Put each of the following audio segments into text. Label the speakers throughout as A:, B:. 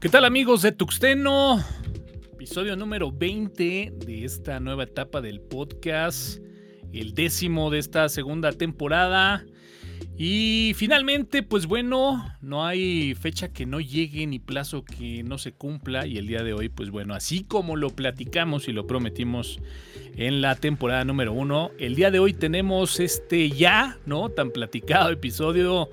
A: ¿Qué tal amigos de Tuxteno? Episodio número 20 de esta nueva etapa del podcast, el décimo de esta segunda temporada. Y finalmente, pues bueno, no hay fecha que no llegue ni plazo que no se cumpla. Y el día de hoy, pues bueno, así como lo platicamos y lo prometimos en la temporada número uno, el día de hoy tenemos este ya, ¿no? Tan platicado episodio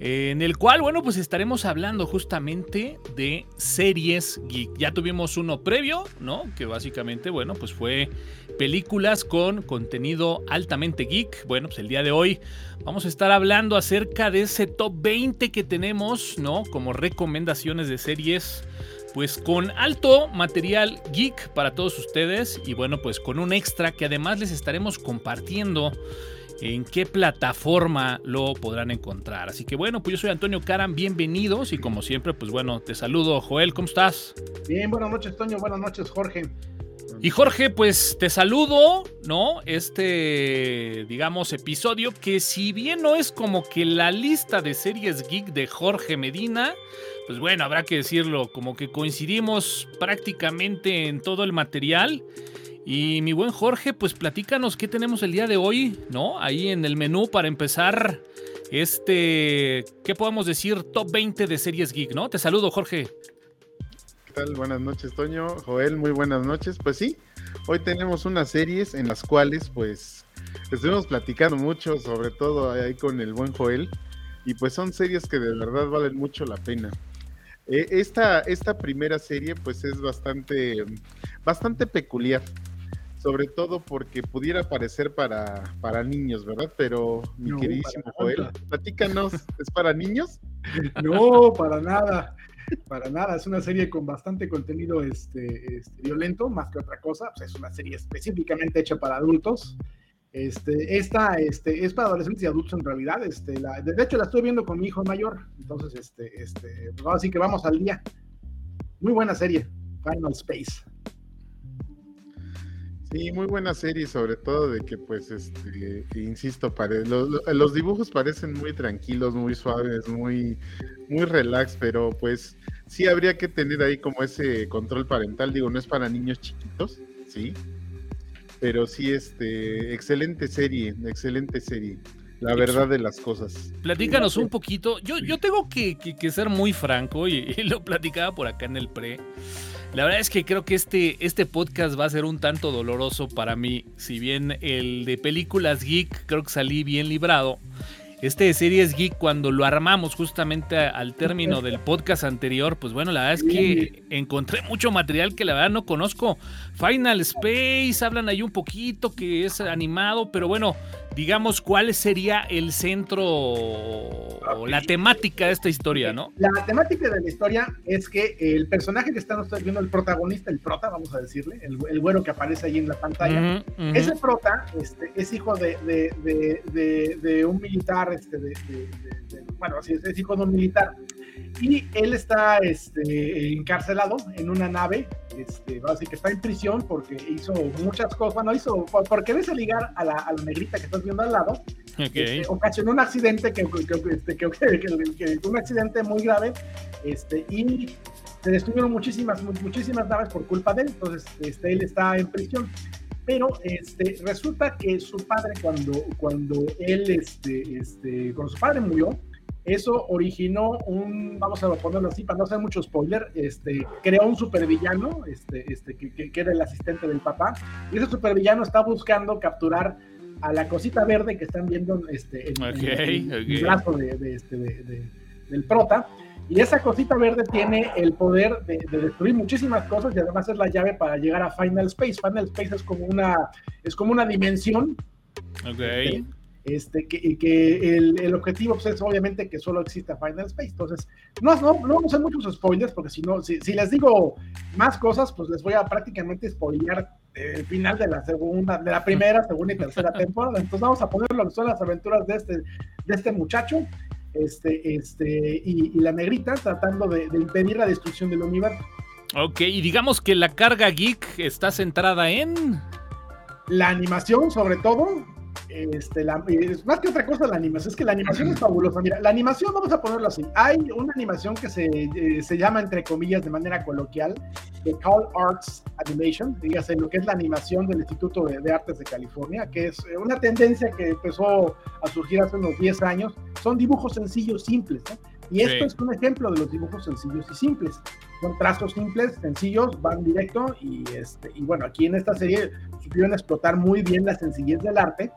A: en el cual, bueno, pues estaremos hablando justamente de series geek. Ya tuvimos uno previo, ¿no? Que básicamente, bueno, pues fue películas con contenido altamente geek. Bueno, pues el día de hoy vamos a estar hablando acerca de ese top 20 que tenemos, ¿no? Como recomendaciones de series pues con alto material geek para todos ustedes y bueno pues con un extra que además les estaremos compartiendo en qué plataforma lo podrán encontrar. Así que bueno, pues yo soy Antonio Caran, bienvenidos y como siempre, pues bueno, te saludo Joel, ¿cómo estás?
B: Bien, buenas noches Toño, buenas noches Jorge.
A: Y Jorge, pues te saludo, ¿no? Este, digamos, episodio que si bien no es como que la lista de series geek de Jorge Medina, pues bueno, habrá que decirlo, como que coincidimos prácticamente en todo el material. Y mi buen Jorge, pues platícanos qué tenemos el día de hoy, ¿no? Ahí en el menú para empezar este, ¿qué podemos decir? Top 20 de series geek, ¿no? Te saludo, Jorge.
C: ¿Qué tal? Buenas noches, Toño. Joel, muy buenas noches. Pues sí, hoy tenemos unas series en las cuales, pues, estuvimos platicando mucho, sobre todo ahí con el buen Joel. Y pues son series que de verdad valen mucho la pena. Eh, esta, esta primera serie, pues, es bastante, bastante peculiar sobre todo porque pudiera parecer para, para niños, ¿verdad? Pero mi queridísimo Joel, platícanos, ¿es para niños?
B: No, para nada, para nada, es una serie con bastante contenido este, este violento, más que otra cosa, pues es una serie específicamente hecha para adultos. Este, esta este, es para adolescentes y adultos en realidad. Este, la, de hecho, la estoy viendo con mi hijo mayor. Entonces, este, este, pues así que vamos al día. Muy buena serie, Final Space.
C: Sí, muy buena serie, sobre todo de que, pues, este, insisto, pare, los, dibujos parecen muy tranquilos, muy suaves, muy, muy relax, pero pues sí habría que tener ahí como ese control parental. Digo, no es para niños chiquitos, sí, pero sí, este, excelente serie, excelente serie. La verdad de las cosas.
A: Platícanos un poquito. Yo, yo tengo que, ser muy franco y, y, lo platicaba por acá en el pre. La verdad es que creo que este, este podcast va a ser un tanto doloroso para mí. Si bien el de películas geek creo que salí bien librado. Este de series geek, cuando lo armamos justamente al término del podcast anterior, pues bueno, la verdad es que encontré mucho material que la verdad no conozco. Final Space, hablan ahí un poquito que es animado, pero bueno, digamos, cuál sería el centro o la temática de esta historia, ¿no?
B: La temática de la historia es que el personaje que estamos viendo, el protagonista, el prota, vamos a decirle, el, el güero que aparece ahí en la pantalla, ese prota este, es hijo de, de, de, un militar, este, bueno, así es, es hijo de un militar. Y él está este, encarcelado en una nave, este, así que está en prisión porque hizo muchas cosas, bueno, hizo, por quererse ligar a la, a la negrita que estás viendo al lado, este, ocasionó un accidente, que, este, que, que, un accidente muy grave, este, y se destruyeron muchísimas, muchísimas naves por culpa de él, entonces este, él está en prisión. Pero este, resulta que su padre cuando, cuando él, este, este, cuando su padre murió, eso originó un, vamos a ponerlo así, para no hacer mucho spoiler, este, creó un supervillano, este, este, que, que, era el asistente del papá, y ese supervillano está buscando capturar a la cosita verde que están viendo este, en, el brazo de, este, del prota, y esa cosita verde tiene el poder de, destruir muchísimas cosas y además es la llave para llegar a Final Space. Final Space es como una, es como una dimensión.
A: Okay.
B: Este, este, que, que el, el, objetivo pues, es obviamente que solo exista Final Space. Entonces, no, no, no vamos a hacer muchos spoilers, porque si no, si, si, les digo más cosas, pues les voy a prácticamente spoilear el final de la segunda, de la primera, segunda y tercera temporada. Entonces vamos a poner lo que son las aventuras de este, de este muchacho este, este, y, y la negrita tratando de, de impedir la destrucción del universo.
A: Ok, y digamos que la carga geek está centrada en...
B: La animación, sobre todo, este, la, más que otra cosa la animación, es que la animación es fabulosa. Mira, la animación, vamos a ponerlo así, hay una animación que se, eh, se llama, entre comillas, de manera coloquial, de Call Arts Animation, dígase lo que es la animación del Instituto de, Artes de California, que es eh, una tendencia que empezó a surgir hace unos 10 años. Son dibujos sencillos, simples, Y esto es un ejemplo de los dibujos sencillos y simples. Son trazos simples, sencillos, van directo y, este, y bueno, aquí en esta serie supieron explotar muy bien la sencillez del arte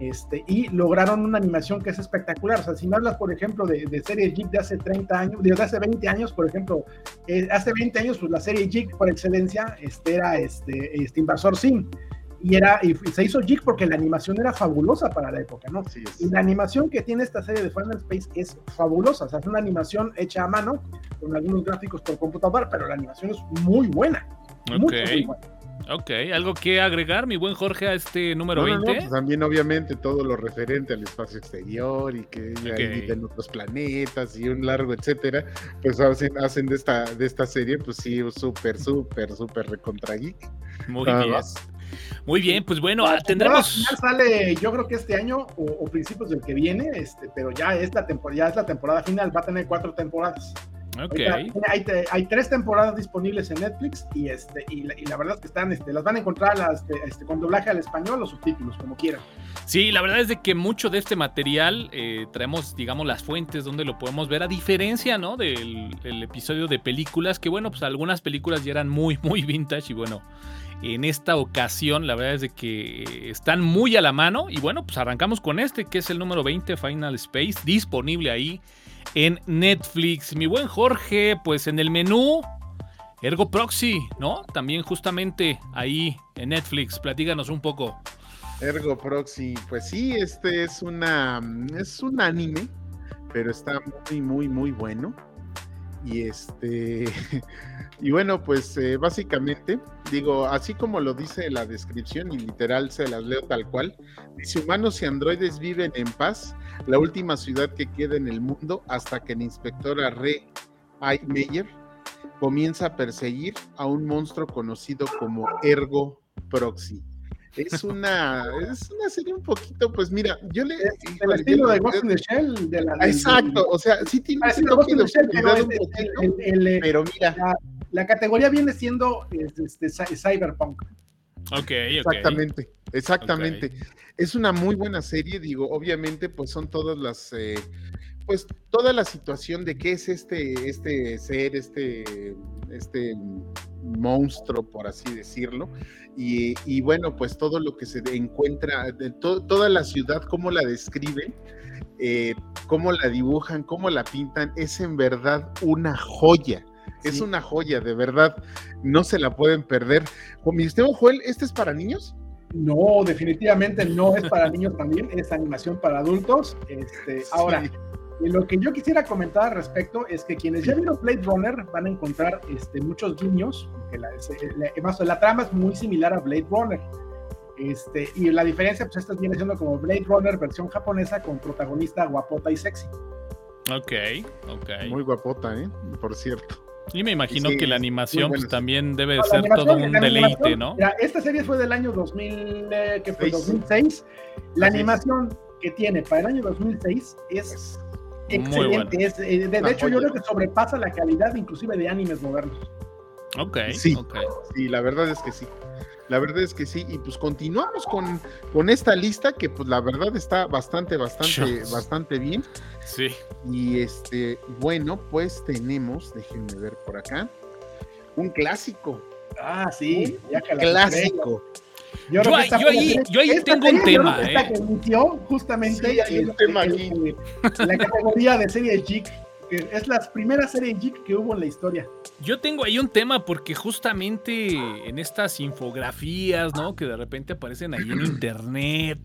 B: este, y lograron una animación que es espectacular. O sea, si me hablas, por ejemplo, de, de serie Jig de hace 30 años, de hace 20 años, por ejemplo, eh, hace 20 años, pues la serie Jig por excelencia este, era este, este Invasor Sim. Y, era, y se hizo Jig porque la animación era fabulosa para la época, ¿no? y la animación que tiene esta serie de Final Space es fabulosa. O sea, es una animación hecha a mano, con algunos gráficos por computador, pero la animación es muy buena.
A: muy buena. Ok, ¿algo que agregar, mi buen Jorge, a este número 20?
C: pues también, obviamente, todo lo referente al espacio exterior y que okay. en otros planetas y un largo, etcétera, pues hacen, hacen de, esta, de esta serie, pues sí, súper, súper, súper recontra
A: Muy bien. Muy bien, pues bueno, tendremos.
B: Ya sale, yo creo que este año o, principios del que viene, este, pero ya es la temporada, ya es la temporada final, va a tener cuatro temporadas.
A: Okay.
B: Hay, hay, tres temporadas disponibles en Netflix y, este, y, la, verdad es que están, este, las van a encontrar las, este, con doblaje al español o subtítulos, como quieran.
A: Sí, la verdad es de que mucho de este material eh, traemos, digamos, las fuentes donde lo podemos ver, a diferencia, ¿no? Del, episodio de películas, que bueno, pues algunas películas ya eran muy, muy vintage y bueno, en esta ocasión la verdad es de que están muy a la mano y bueno, pues arrancamos con este, que es el número 20, Final Space, disponible ahí en Netflix. Mi buen Jorge, pues en el menú, Ergo Proxy, ¿no? También justamente ahí en Netflix. Platíganos un poco.
C: Ergo Proxy, pues sí, este es una es un anime, pero está muy muy muy bueno. Y este y bueno, pues eh, básicamente digo, así como lo dice la descripción y literal se las leo tal cual, dice humanos y androides viven en paz la última ciudad que queda en el mundo hasta que la inspectora Re Meyer comienza a perseguir a un monstruo conocido como Ergo Proxy. Es una, es una serie un poquito, pues mira, yo le.
B: el estilo de Ghost in the Shell. De la,
C: exacto, o sea, sí tiene
B: ah, un toque de pero, un poquito, pero mira. La, categoría viene siendo este, Cyberpunk.
A: Ok,
C: Exactamente, exactamente. Es una muy buena serie, digo, obviamente, pues son todas las, eh, pues toda la situación de qué es este, este ser, este, este monstruo, por así decirlo, y, bueno, pues todo lo que se encuentra, de toda la ciudad, cómo la describen, eh, cómo la dibujan, cómo la pintan, es en verdad una joya. Es una joya, de verdad. No se la pueden perder. Mi estimado Joel, ¿este es para niños?
B: No, definitivamente no es para niños también, es animación para adultos. Este, Ahora, lo que yo quisiera comentar al respecto es que quienes ya vieron Blade Runner van a encontrar este, muchos guiños, que la, la, la, trama es muy similar a Blade Runner. Este, y la diferencia, pues esta viene siendo como Blade Runner versión japonesa con protagonista guapota y sexy.
A: Ok, ok.
C: Muy guapota, ¿eh? Por cierto.
A: Y me imagino que la animación pues, también debe ser todo un deleite, ¿no?
B: esta serie fue del año 2000, eh, que fue 2006. La animación que tiene para el año 2006 es excelente. Es, eh, de, hecho, yo creo que sobrepasa la calidad inclusive de animes modernos.
A: Ok,
C: sí,
A: okay.
C: sí, la verdad es que sí. La verdad es que sí, y pues continuamos con, con esta lista que pues la verdad está bastante, bastante, bastante bien.
A: Sí.
C: Y este, bueno, pues tenemos, déjenme ver por acá, un clásico.
B: Ah, sí,
C: ya clásico.
A: Yo, ahí, yo ahí tengo un tema.
B: Eh. que emitió justamente la categoría de serie Geek es la primera serie geek que hubo en la historia.
A: Yo tengo ahí un tema porque justamente en estas infografías, ¿no? Que de repente aparecen ahí en internet,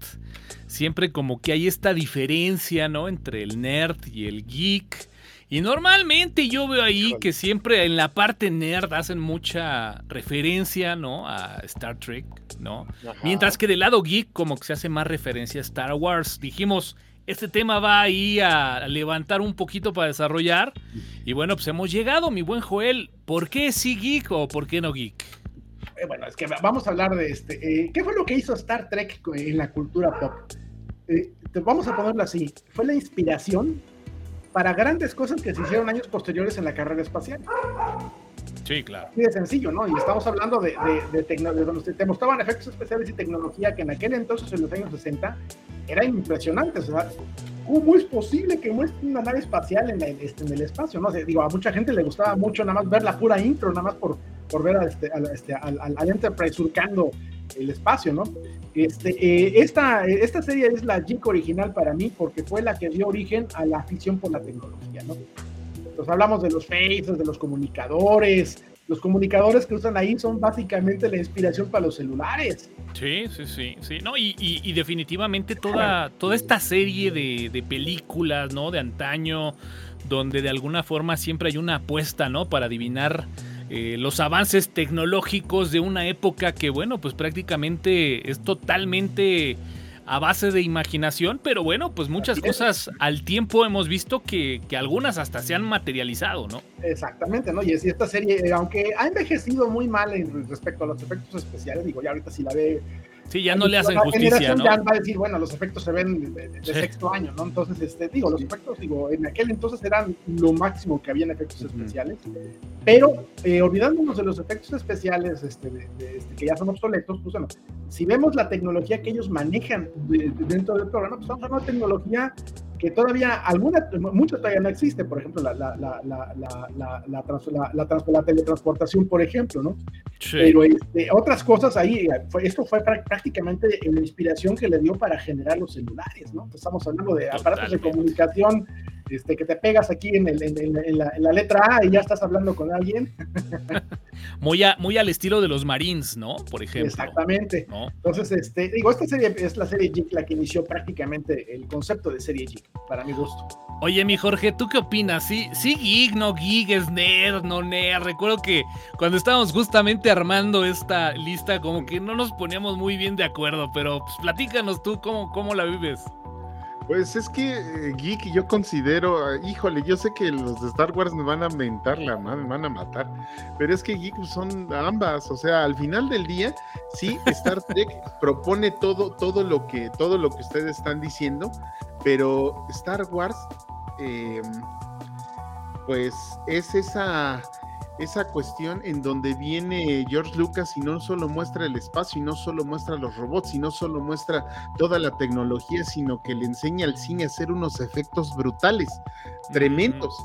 A: siempre como que hay esta diferencia, ¿no? Entre el nerd y el geek. Y normalmente yo veo ahí que siempre en la parte nerd hacen mucha referencia, ¿no? A Star Trek, ¿no? Mientras que del lado geek como que se hace más referencia a Star Wars. Dijimos, este tema va ahí a levantar un poquito para desarrollar. Y bueno, pues hemos llegado, mi buen Joel. ¿Por qué sí geek o por qué no geek?
B: eh, bueno, es que vamos a hablar de este. Eh, ¿Qué fue lo que hizo Star Trek en la cultura pop? Eh, vamos a ponerlo así. Fue la inspiración para grandes cosas que se hicieron años posteriores en la carrera espacial.
A: Sí, claro.
B: Así de sencillo, ¿no? Y estamos hablando de, de, de, donde te mostraban efectos especiales y tecnología que en aquel entonces, en los años 60, era impresionante. O sea, ¿cómo es posible que muestre una nave espacial en, este, en el espacio? ¿no? digo, a mucha gente le gustaba mucho nada más ver la pura intro, nada más por, por ver a este, este, al, al, Enterprise surcando el espacio, ¿no? Este, eh, esta, esta serie es la JIC original para mí porque fue la que dio origen a la afición por la tecnología, ¿no? Entonces hablamos de los faces, de los comunicadores, los comunicadores que usan ahí son básicamente la inspiración para los celulares.
A: Sí, sí, sí, sí. No, y, definitivamente toda, toda esta serie de, de, películas, ¿no? De antaño, donde de alguna forma siempre hay una apuesta, ¿no? Para adivinar eh, los avances tecnológicos de una época que, bueno, pues prácticamente es totalmente a base de imaginación, pero bueno, pues muchas cosas al tiempo hemos visto que, que, algunas hasta se han materializado, ¿no?
B: Exactamente, ¿no? Y es esta serie, eh, aunque ha envejecido muy mal en respecto a los efectos especiales, digo, ya ahorita si la ve
A: Sí, ya no le hacen justicia, ¿no?
B: Ya va a decir, bueno, los efectos se ven de, sexto año, ¿no? Entonces, este, digo, los efectos, digo, en aquel entonces eran lo máximo que había en efectos especiales, pero eh, olvidándonos de los efectos especiales este, este, que ya son obsoletos, pues bueno, si vemos la tecnología que ellos manejan dentro del programa, pues estamos hablando de tecnología que todavía alguna, mucho todavía no existe, por ejemplo, la, la, la, la, la, teletransportación, por ejemplo, ¿no? Pero este, otras cosas ahí, esto fue prácticamente la inspiración que le dio para generar los celulares, ¿no? Estamos hablando de aparatos de comunicación este, que te pegas aquí en, la, letra A y ya estás hablando con alguien.
A: muy, muy al estilo de los Marines, ¿no? Por ejemplo.
B: Exactamente. Entonces, este, digo, esta serie es la serie Geek la que inició prácticamente el concepto de serie Geek, para mi gusto.
A: Oye, mi Jorge, ¿tú qué opinas? ¿Sí, sí geek, no geek, es nerd, no nerd? Recuerdo que cuando estábamos justamente armando esta lista, como que no nos poníamos muy bien de acuerdo, pero pues, platícanos tú cómo, cómo la vives.
C: Pues es que eh, Geek yo considero, eh, híjole, yo sé que los de Star Wars me van a mentar la me van a matar, pero es que Geek son ambas, o sea, al final del día, sí, Star Trek propone todo, todo lo que, todo lo que ustedes están diciendo, pero Star Wars, em, pues es esa esa cuestión en donde viene George Lucas y no solo muestra el espacio y no solo muestra los robots y no solo muestra toda la tecnología, sino que le enseña al cine a hacer unos efectos brutales, tremendos.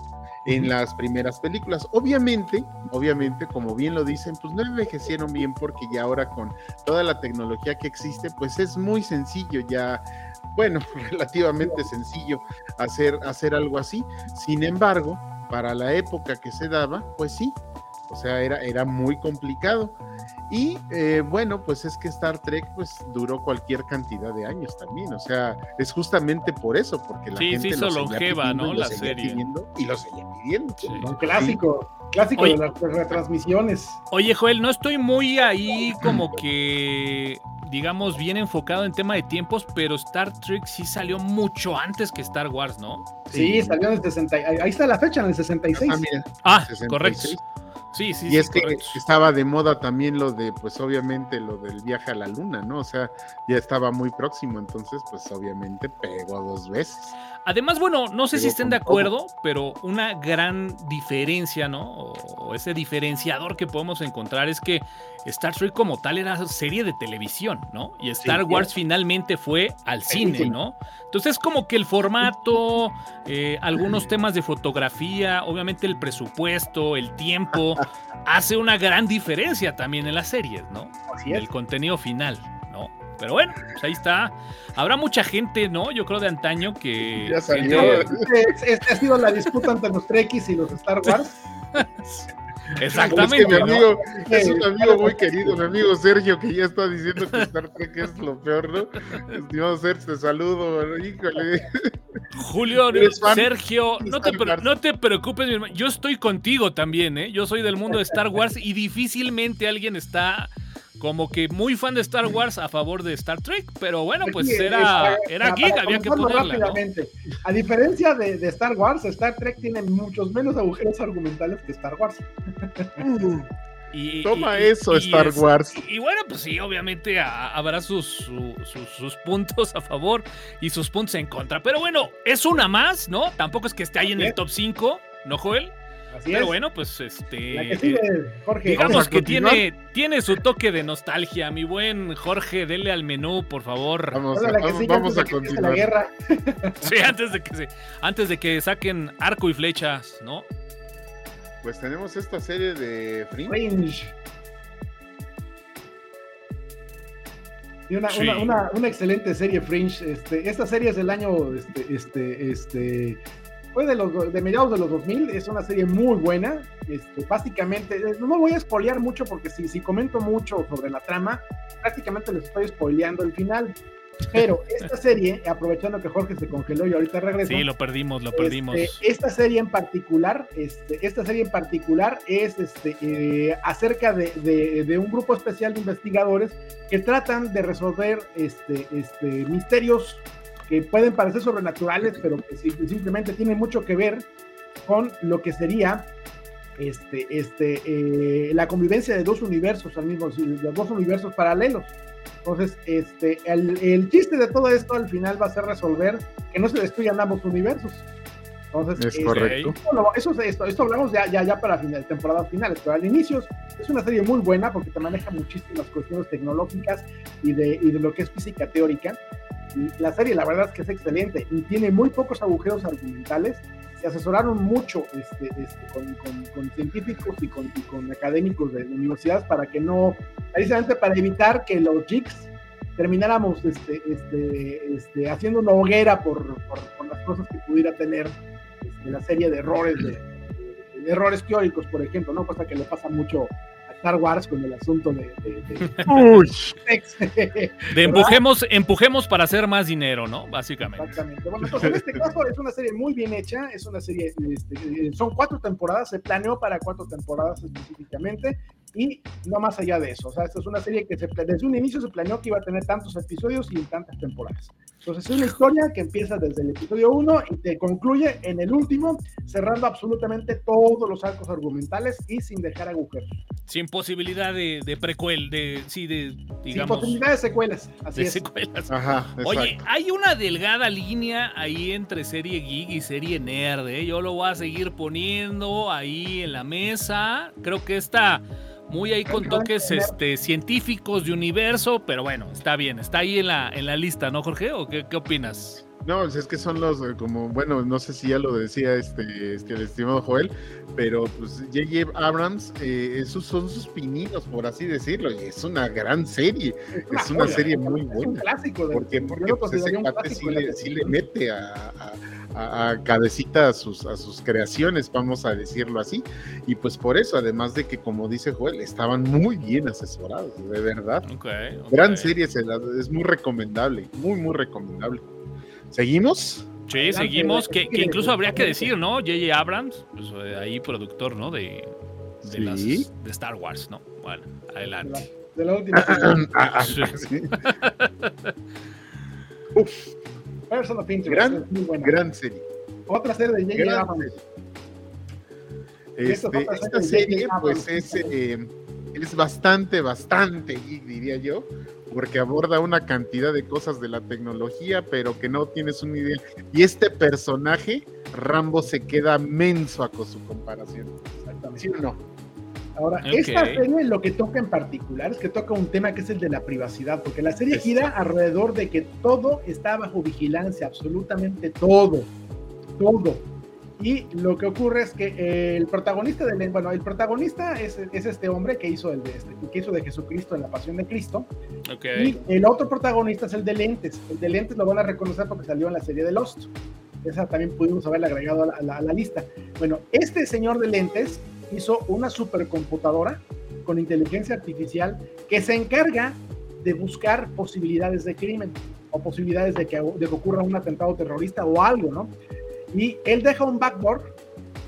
C: En las primeras películas. Obviamente, obviamente, como bien lo dicen, pues no envejecieron bien porque ya ahora con toda la tecnología que existe, pues es muy sencillo ya bueno, relativamente sencillo hacer, hacer algo así. Sin embargo, para la época que se daba, pues sí, o sea, era, era muy complicado. Y eh, bueno, pues es que Star Trek pues duró cualquier cantidad de años también, o sea, es justamente por eso, porque la gente
A: se hizo longeva, ¿no? La serie.
C: y lo seguía pidiendo.
B: Un clásico, clásico de las retransmisiones.
A: Oye, Joel, no estoy muy ahí como que digamos, bien enfocado en tema de tiempos, pero Star Trek sí salió mucho antes que Star Wars, ¿no?
B: Sí, salió en el 60. Ahí está la fecha, en el 66.
A: Ah, ah correcto. Sí, sí,
C: y es que estaba de moda también lo de, pues obviamente lo del viaje a la luna, ¿no? O sea, ya estaba muy próximo, entonces, pues obviamente pegó dos veces.
A: Además, bueno, no sé si estén de acuerdo, pero una gran diferencia, ¿no? O ese diferenciador que podemos encontrar es que Star Trek como tal era serie de televisión, ¿no? Y Star Wars finalmente fue al cine, ¿no? Entonces como que el formato, eh, algunos temas de fotografía, obviamente el presupuesto, el tiempo, hace una gran diferencia también en las series, ¿no? Así El contenido final. Pero bueno, pues ahí está. Habrá mucha gente, ¿no? Yo creo de antaño que.
B: Ya salió. Este, este, ha sido la disputa entre los Trekkies y los Star Wars.
A: Exactamente.
C: Es, que mi amigo, es un amigo muy querido, mi amigo Sergio, que ya está diciendo que Star Trek es lo peor, ¿no? Estimado Sergio, te saludo, híjole.
A: Julio, Sergio, no te, no te preocupes, mi hermano. Yo estoy contigo también, ¿eh? Yo soy del mundo de Star Wars y difícilmente alguien está como que muy fan de Star Wars a favor de Star Trek, pero bueno, pues era, era geek, había que ponerla. Rápidamente.
B: A diferencia de, de, Star Wars, Star Trek tiene muchos menos agujeros argumentales que Star Wars.
C: Y, Toma eso, Star Wars.
A: Y, bueno, pues sí, obviamente habrá sus, sus, puntos a favor y sus puntos en contra. Pero bueno, es una más, ¿no? Tampoco es que esté ahí en el top 5, ¿no, Joel? Pero bueno, pues este.
B: Eh, Jorge.
A: Digamos que tiene, tiene su toque de nostalgia. Mi buen Jorge, dele al menú, por favor.
C: Vamos, a, continuar. La guerra.
A: Sí, antes de que se, antes de que saquen arco y flechas, ¿no?
C: Pues tenemos esta serie de
B: Fringe. Y una, una, una, excelente serie Fringe. Este, esta serie es del año este, este, este, fue de, los, de mediados de los 2000, es una serie muy buena. Este, básicamente, eh, no me voy a spoilear mucho porque si, si comento mucho sobre la trama, prácticamente les estoy spoileando el final. Pero esta serie, aprovechando que Jorge se congeló y ahorita regresa.
A: Sí, lo perdimos, lo perdimos.
B: Este, esta serie en particular, este, esta serie en particular es este, eh, acerca de, de, un grupo especial de investigadores que tratan de resolver este, este, misterios que pueden parecer sobrenaturales, pero que simplemente tienen mucho que ver con lo que sería este, este, eh, la convivencia de dos universos al mismo, de dos universos paralelos. Entonces, este, el, el, chiste de todo esto al final va a ser resolver que no se destruyan ambos universos. Entonces,
C: es este, correcto.
B: Eso, esto, esto hablamos ya, ya, ya para final, temporadas finales, pero al inicio es una serie muy buena porque te maneja muchísimas cuestiones tecnológicas y de, y de lo que es física teórica la serie la verdad es que es excelente y tiene muy pocos agujeros argumentales. Se asesoraron mucho este, este, con, científicos y con, académicos de, universidades para que no, precisamente para evitar que los jigs termináramos este, este, este, haciendo una hoguera por, por, las cosas que pudiera tener este, la serie de errores, de, errores teóricos, por ejemplo, ¿no? Cosa que le pasa mucho Star Wars con el asunto de. De,
A: de, empujemos, empujemos para hacer más dinero, ¿no? Básicamente.
B: Exactamente. Bueno, pues en este caso es una serie muy bien hecha, es una serie, este, son cuatro temporadas, se planeó para cuatro temporadas específicamente y no más allá de eso. O sea, esta es una serie que desde un inicio se planeó que iba a tener tantos episodios y tantas temporadas. Entonces, es una historia que empieza desde el episodio 1 y te concluye en el último, cerrando absolutamente todos los arcos argumentales y sin dejar agujeros.
A: Sin posibilidad de, de precuel, de, sí, de, digamos.
B: Sin posibilidad de secuelas, así es.
A: Secuelas. Ajá, Oye, hay una delgada línea ahí entre serie geek y serie nerd, ¿eh? Yo lo voy a seguir poniendo ahí en la mesa. Creo que esta muy ahí con toques este, científicos de universo, pero bueno, está bien, está ahí en la, en la lista, ¿no, Jorge? ¿O qué, qué opinas?
C: No, es que son los, eh, como, bueno, no sé si ya lo decía este, este el estimado Joel, pero pues J.J. Abrams, eh, esos son sus pininos, por así decirlo, y es una gran serie, es una, serie muy buena. Es un
B: clásico. De,
C: porque, porque pues, ese cuate sí le, sí le, mete a, a, cabecita a sus, a sus creaciones, vamos a decirlo así, y pues por eso, además de que, como dice Joel, estaban muy bien asesorados, de verdad. Gran serie, es muy recomendable, muy, muy recomendable. ¿Seguimos?
A: Sí, seguimos, que, incluso habría que decir, ¿no? J.J. Abrams, pues, eh, ahí productor, ¿no? De, de, las, de Star Wars, ¿no? Bueno, adelante.
B: De la, última.
C: ah, ah, sí.
B: Uf. Person of Interest.
C: Gran, muy buena. gran serie.
B: Otra serie de J.J. Abrams.
C: Este, esta serie, pues, es, eh, es bastante, bastante diría yo porque aborda una cantidad de cosas de la tecnología, pero que no tienes una idea. Y este personaje, Rambo, se queda menso a con su comparación.
B: Exactamente. ¿Sí o no? Ahora, esta serie lo que toca en particular es que toca un tema que es el de la privacidad, porque la serie gira alrededor de que todo está bajo vigilancia, absolutamente todo, todo. Y lo que ocurre es que el protagonista del, bueno, el protagonista es, es este hombre que hizo el de este, que hizo de Jesucristo en la Pasión de Cristo. Y el otro protagonista es el de lentes. El de lentes lo van a reconocer porque salió en la serie de Lost. Esa también pudimos haberla agregado a la, a la lista. Bueno, este señor de lentes hizo una supercomputadora con inteligencia artificial que se encarga de buscar posibilidades de crimen o posibilidades de que, de que ocurra un atentado terrorista o algo, ¿no? y él deja un backboard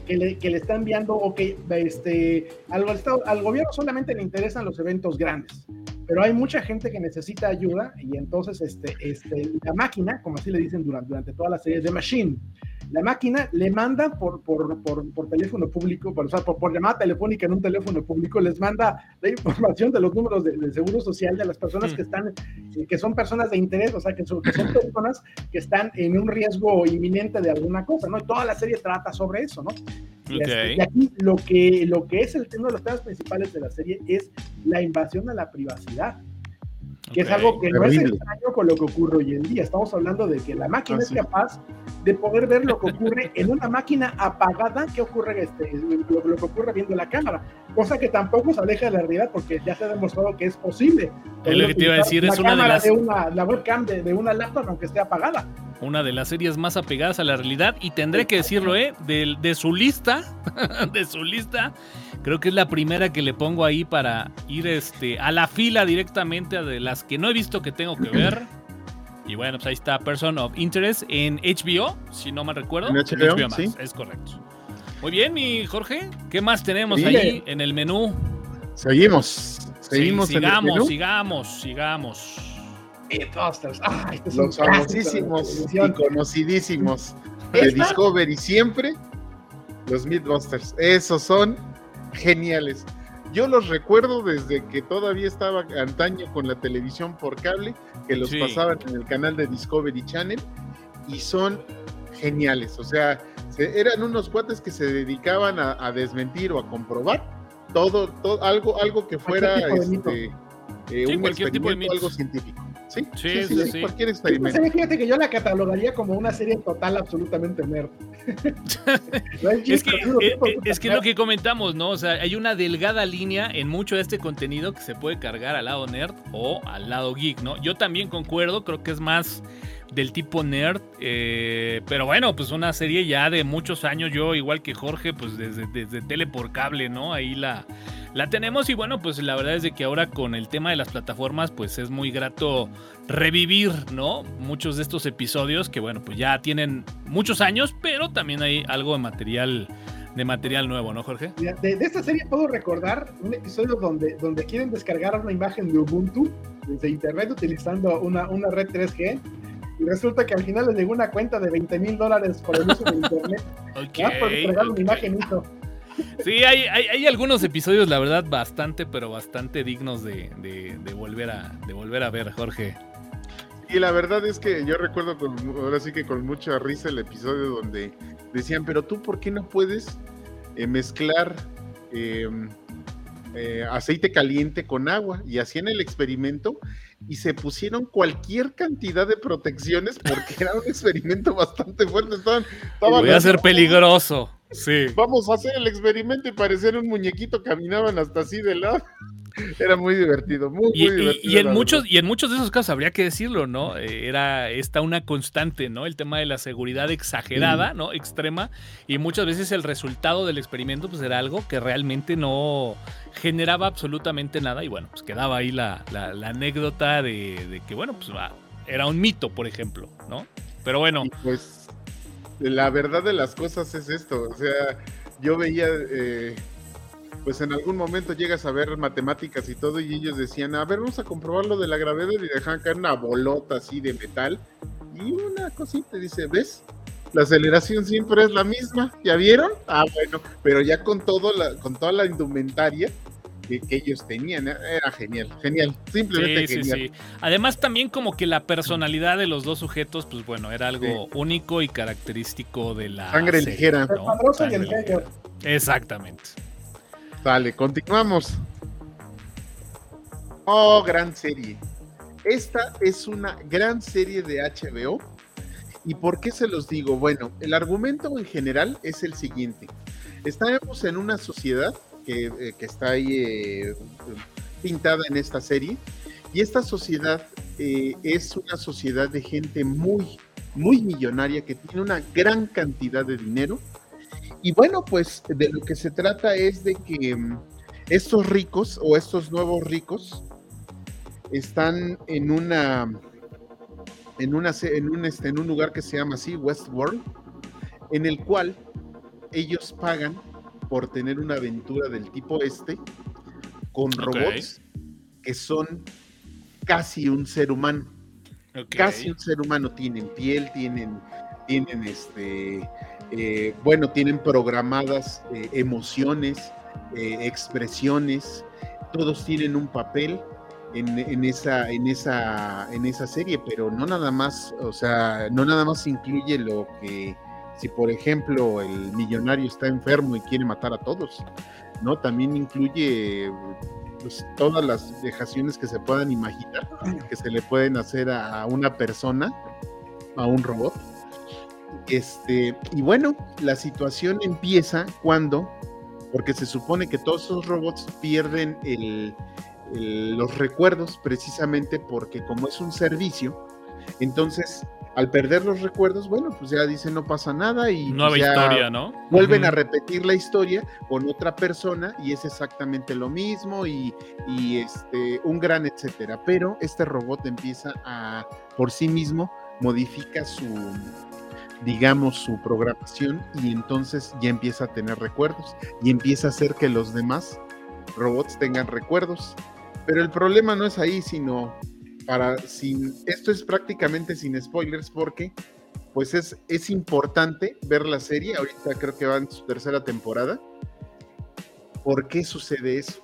B: que le, que le está enviando, ok, este, al, al gobierno solamente le interesan los eventos grandes, pero hay mucha gente que necesita ayuda y entonces este, este, la máquina, como así le dicen durante, durante toda la serie de Machine, la máquina le manda por, por, por, por teléfono público, por, o sea, por, llamada telefónica en un teléfono público, les manda la información de los números del de seguro social de las personas que están, eh, que son personas de interés, o sea, que son, personas que están en un riesgo inminente de alguna cosa, ¿no? Y toda la serie trata sobre eso, ¿no? Este, y aquí lo que, lo que es el, uno de los temas principales de la serie es la invasión a la privacidad que es algo que no es extraño con lo que ocurre hoy en día. Estamos hablando de que la máquina es capaz de poder ver lo que ocurre en una máquina apagada, que ocurre este, lo, que ocurre viendo la cámara, cosa que tampoco se aleja de la realidad porque ya se ha demostrado que es posible.
A: Es lo que te iba a decir, es una de las...
B: una, la webcam de, de una laptop aunque esté apagada
A: una de las series más apegadas a la realidad y tendré que decirlo, ¿eh? De, de su lista, de su lista, creo que es la primera que le pongo ahí para ir este, a la fila directamente de las que no he visto que tengo que ver. Y bueno, pues ahí está Person of Interest en HBO, si no me recuerdo.
C: En HBO, sí.
A: es correcto. Muy bien, mi Jorge, ¿qué más tenemos ahí en el menú?
C: Seguimos, seguimos.
A: sigamos, sigamos, sigamos.
B: Mythbusters.
C: Los famosísimos y conocidísimos de Discovery siempre. Los Mythbusters. Esos son geniales. Yo los recuerdo desde que todavía estaba antaño con la televisión por cable, que los pasaban en el canal de Discovery Channel, y son geniales. O sea, eran unos cuates que se dedicaban a, desmentir o a comprobar todo, todo algo, algo que fuera este, eh, un tipo de algo científico. Sí, sí, sí, sí, cualquier experimento.
B: fíjate que yo la catalogaría como una serie total absolutamente nerd.
A: es, que, eh, eh, es, que lo que comentamos, ¿no? O sea, hay una delgada línea en mucho de este contenido que se puede cargar al lado nerd o al lado geek, ¿no? Yo también concuerdo, creo que es más del tipo nerd. Eh, pero bueno, pues una serie ya de muchos años. Yo, igual que Jorge, pues desde, desde tele por cable, ¿no? Ahí la, la tenemos. Y bueno, pues la verdad es de que ahora con el tema de las plataformas, pues es muy grato revivir, ¿no? Muchos de estos episodios que, bueno, pues ya tienen muchos años, pero también hay algo de material de material nuevo, ¿no, Jorge?
B: De, esta serie puedo recordar un episodio donde, donde quieren descargar una imagen de Ubuntu desde internet utilizando una, una red 3G y resulta que al final les llegó una cuenta de 20 mil dólares por el uso de internet.
A: okay, por entregar una imagen Sí, hay, hay, algunos episodios, la verdad, bastante, pero bastante dignos de, volver, a, de volver a ver, Jorge.
C: Y la verdad es que yo recuerdo con, ahora sí que con mucha risa el episodio donde decían, pero tú, ¿por qué no puedes eh, mezclar em, eh, aceite caliente con agua? Y hacían el experimento y se pusieron cualquier cantidad de protecciones porque era un experimento bastante fuerte. Estaban,
A: Voy a ser peligroso. Sí.
C: Vamos a hacer el experimento y parecer un muñequito, caminaban hasta así de lado. Era muy divertido, muy,
A: y,
C: muy divertido.
A: Y, en muchos, y en muchos de esos casos habría que decirlo, ¿no? Eh, era esta una constante, ¿no? El tema de la seguridad exagerada, ¿no? Extrema. Y muchas veces el resultado del experimento, pues era algo que realmente no generaba absolutamente nada. Y bueno, pues quedaba ahí la, anécdota de, que, bueno, pues ah, era un mito, por ejemplo, ¿no? Pero bueno.
C: pues la verdad de las cosas es esto. O sea, yo veía. Eh, pues en algún momento llegas a ver matemáticas y todo y ellos decían, a ver, vamos a comprobar lo de la gravedad y dejan caer una bolota así de metal y una cosita dice, ¿ves? La aceleración siempre es la misma, ¿ya vieron? Ah, bueno, pero ya con todo la, con toda la indumentaria que, ellos tenían, era genial, genial, simplemente genial.
A: Además también como que la personalidad de los dos sujetos, pues bueno, era algo único y característico de la
C: sangre ligera.
A: Exactamente.
C: Dale, continuamos. Oh, gran serie. Esta es una gran serie de HBO. ¿Y por qué se los digo? Bueno, el argumento en general es el siguiente. Estamos en una sociedad que, eh, está ahí eh, pintada en esta serie. Y esta sociedad eh, es una sociedad de gente muy, muy millonaria que tiene una gran cantidad de dinero y bueno, pues de lo que se trata es de que mm, estos ricos o estos nuevos ricos están en una en una en un este, en un lugar que se llama así Westworld en el cual ellos pagan por tener una aventura del tipo este con robots que son casi un ser humano. Casi un ser humano. Tienen piel, tienen tienen este, eh, bueno, tienen programadas eh, emociones, eh, expresiones, todos tienen un papel en, esa, en, esa, en esa serie, pero no nada más, o sea, no nada más incluye lo que, si por ejemplo el millonario está enfermo y quiere matar a todos, ¿no? También incluye pues, todas las dejaciones que se puedan imaginar, que se le pueden hacer a una persona, a un robot. Este, y bueno, la situación empieza cuando, porque se supone que todos esos robots pierden el, los recuerdos precisamente porque como es un servicio, entonces al perder los recuerdos, bueno, pues ya dicen no pasa nada y
A: nueva
C: pues
A: historia, ¿no?
C: Vuelven a repetir la historia con otra persona y es exactamente lo mismo y, y, este un gran etcétera. Pero este robot empieza a por sí mismo modifica su digamos su programación y entonces ya empieza a tener recuerdos y empieza a hacer que los demás robots tengan recuerdos pero el problema no es ahí, sino para sin esto es prácticamente sin spoilers porque pues es, es importante ver la serie, ahorita creo que va en su tercera temporada. ¿Por qué sucede eso?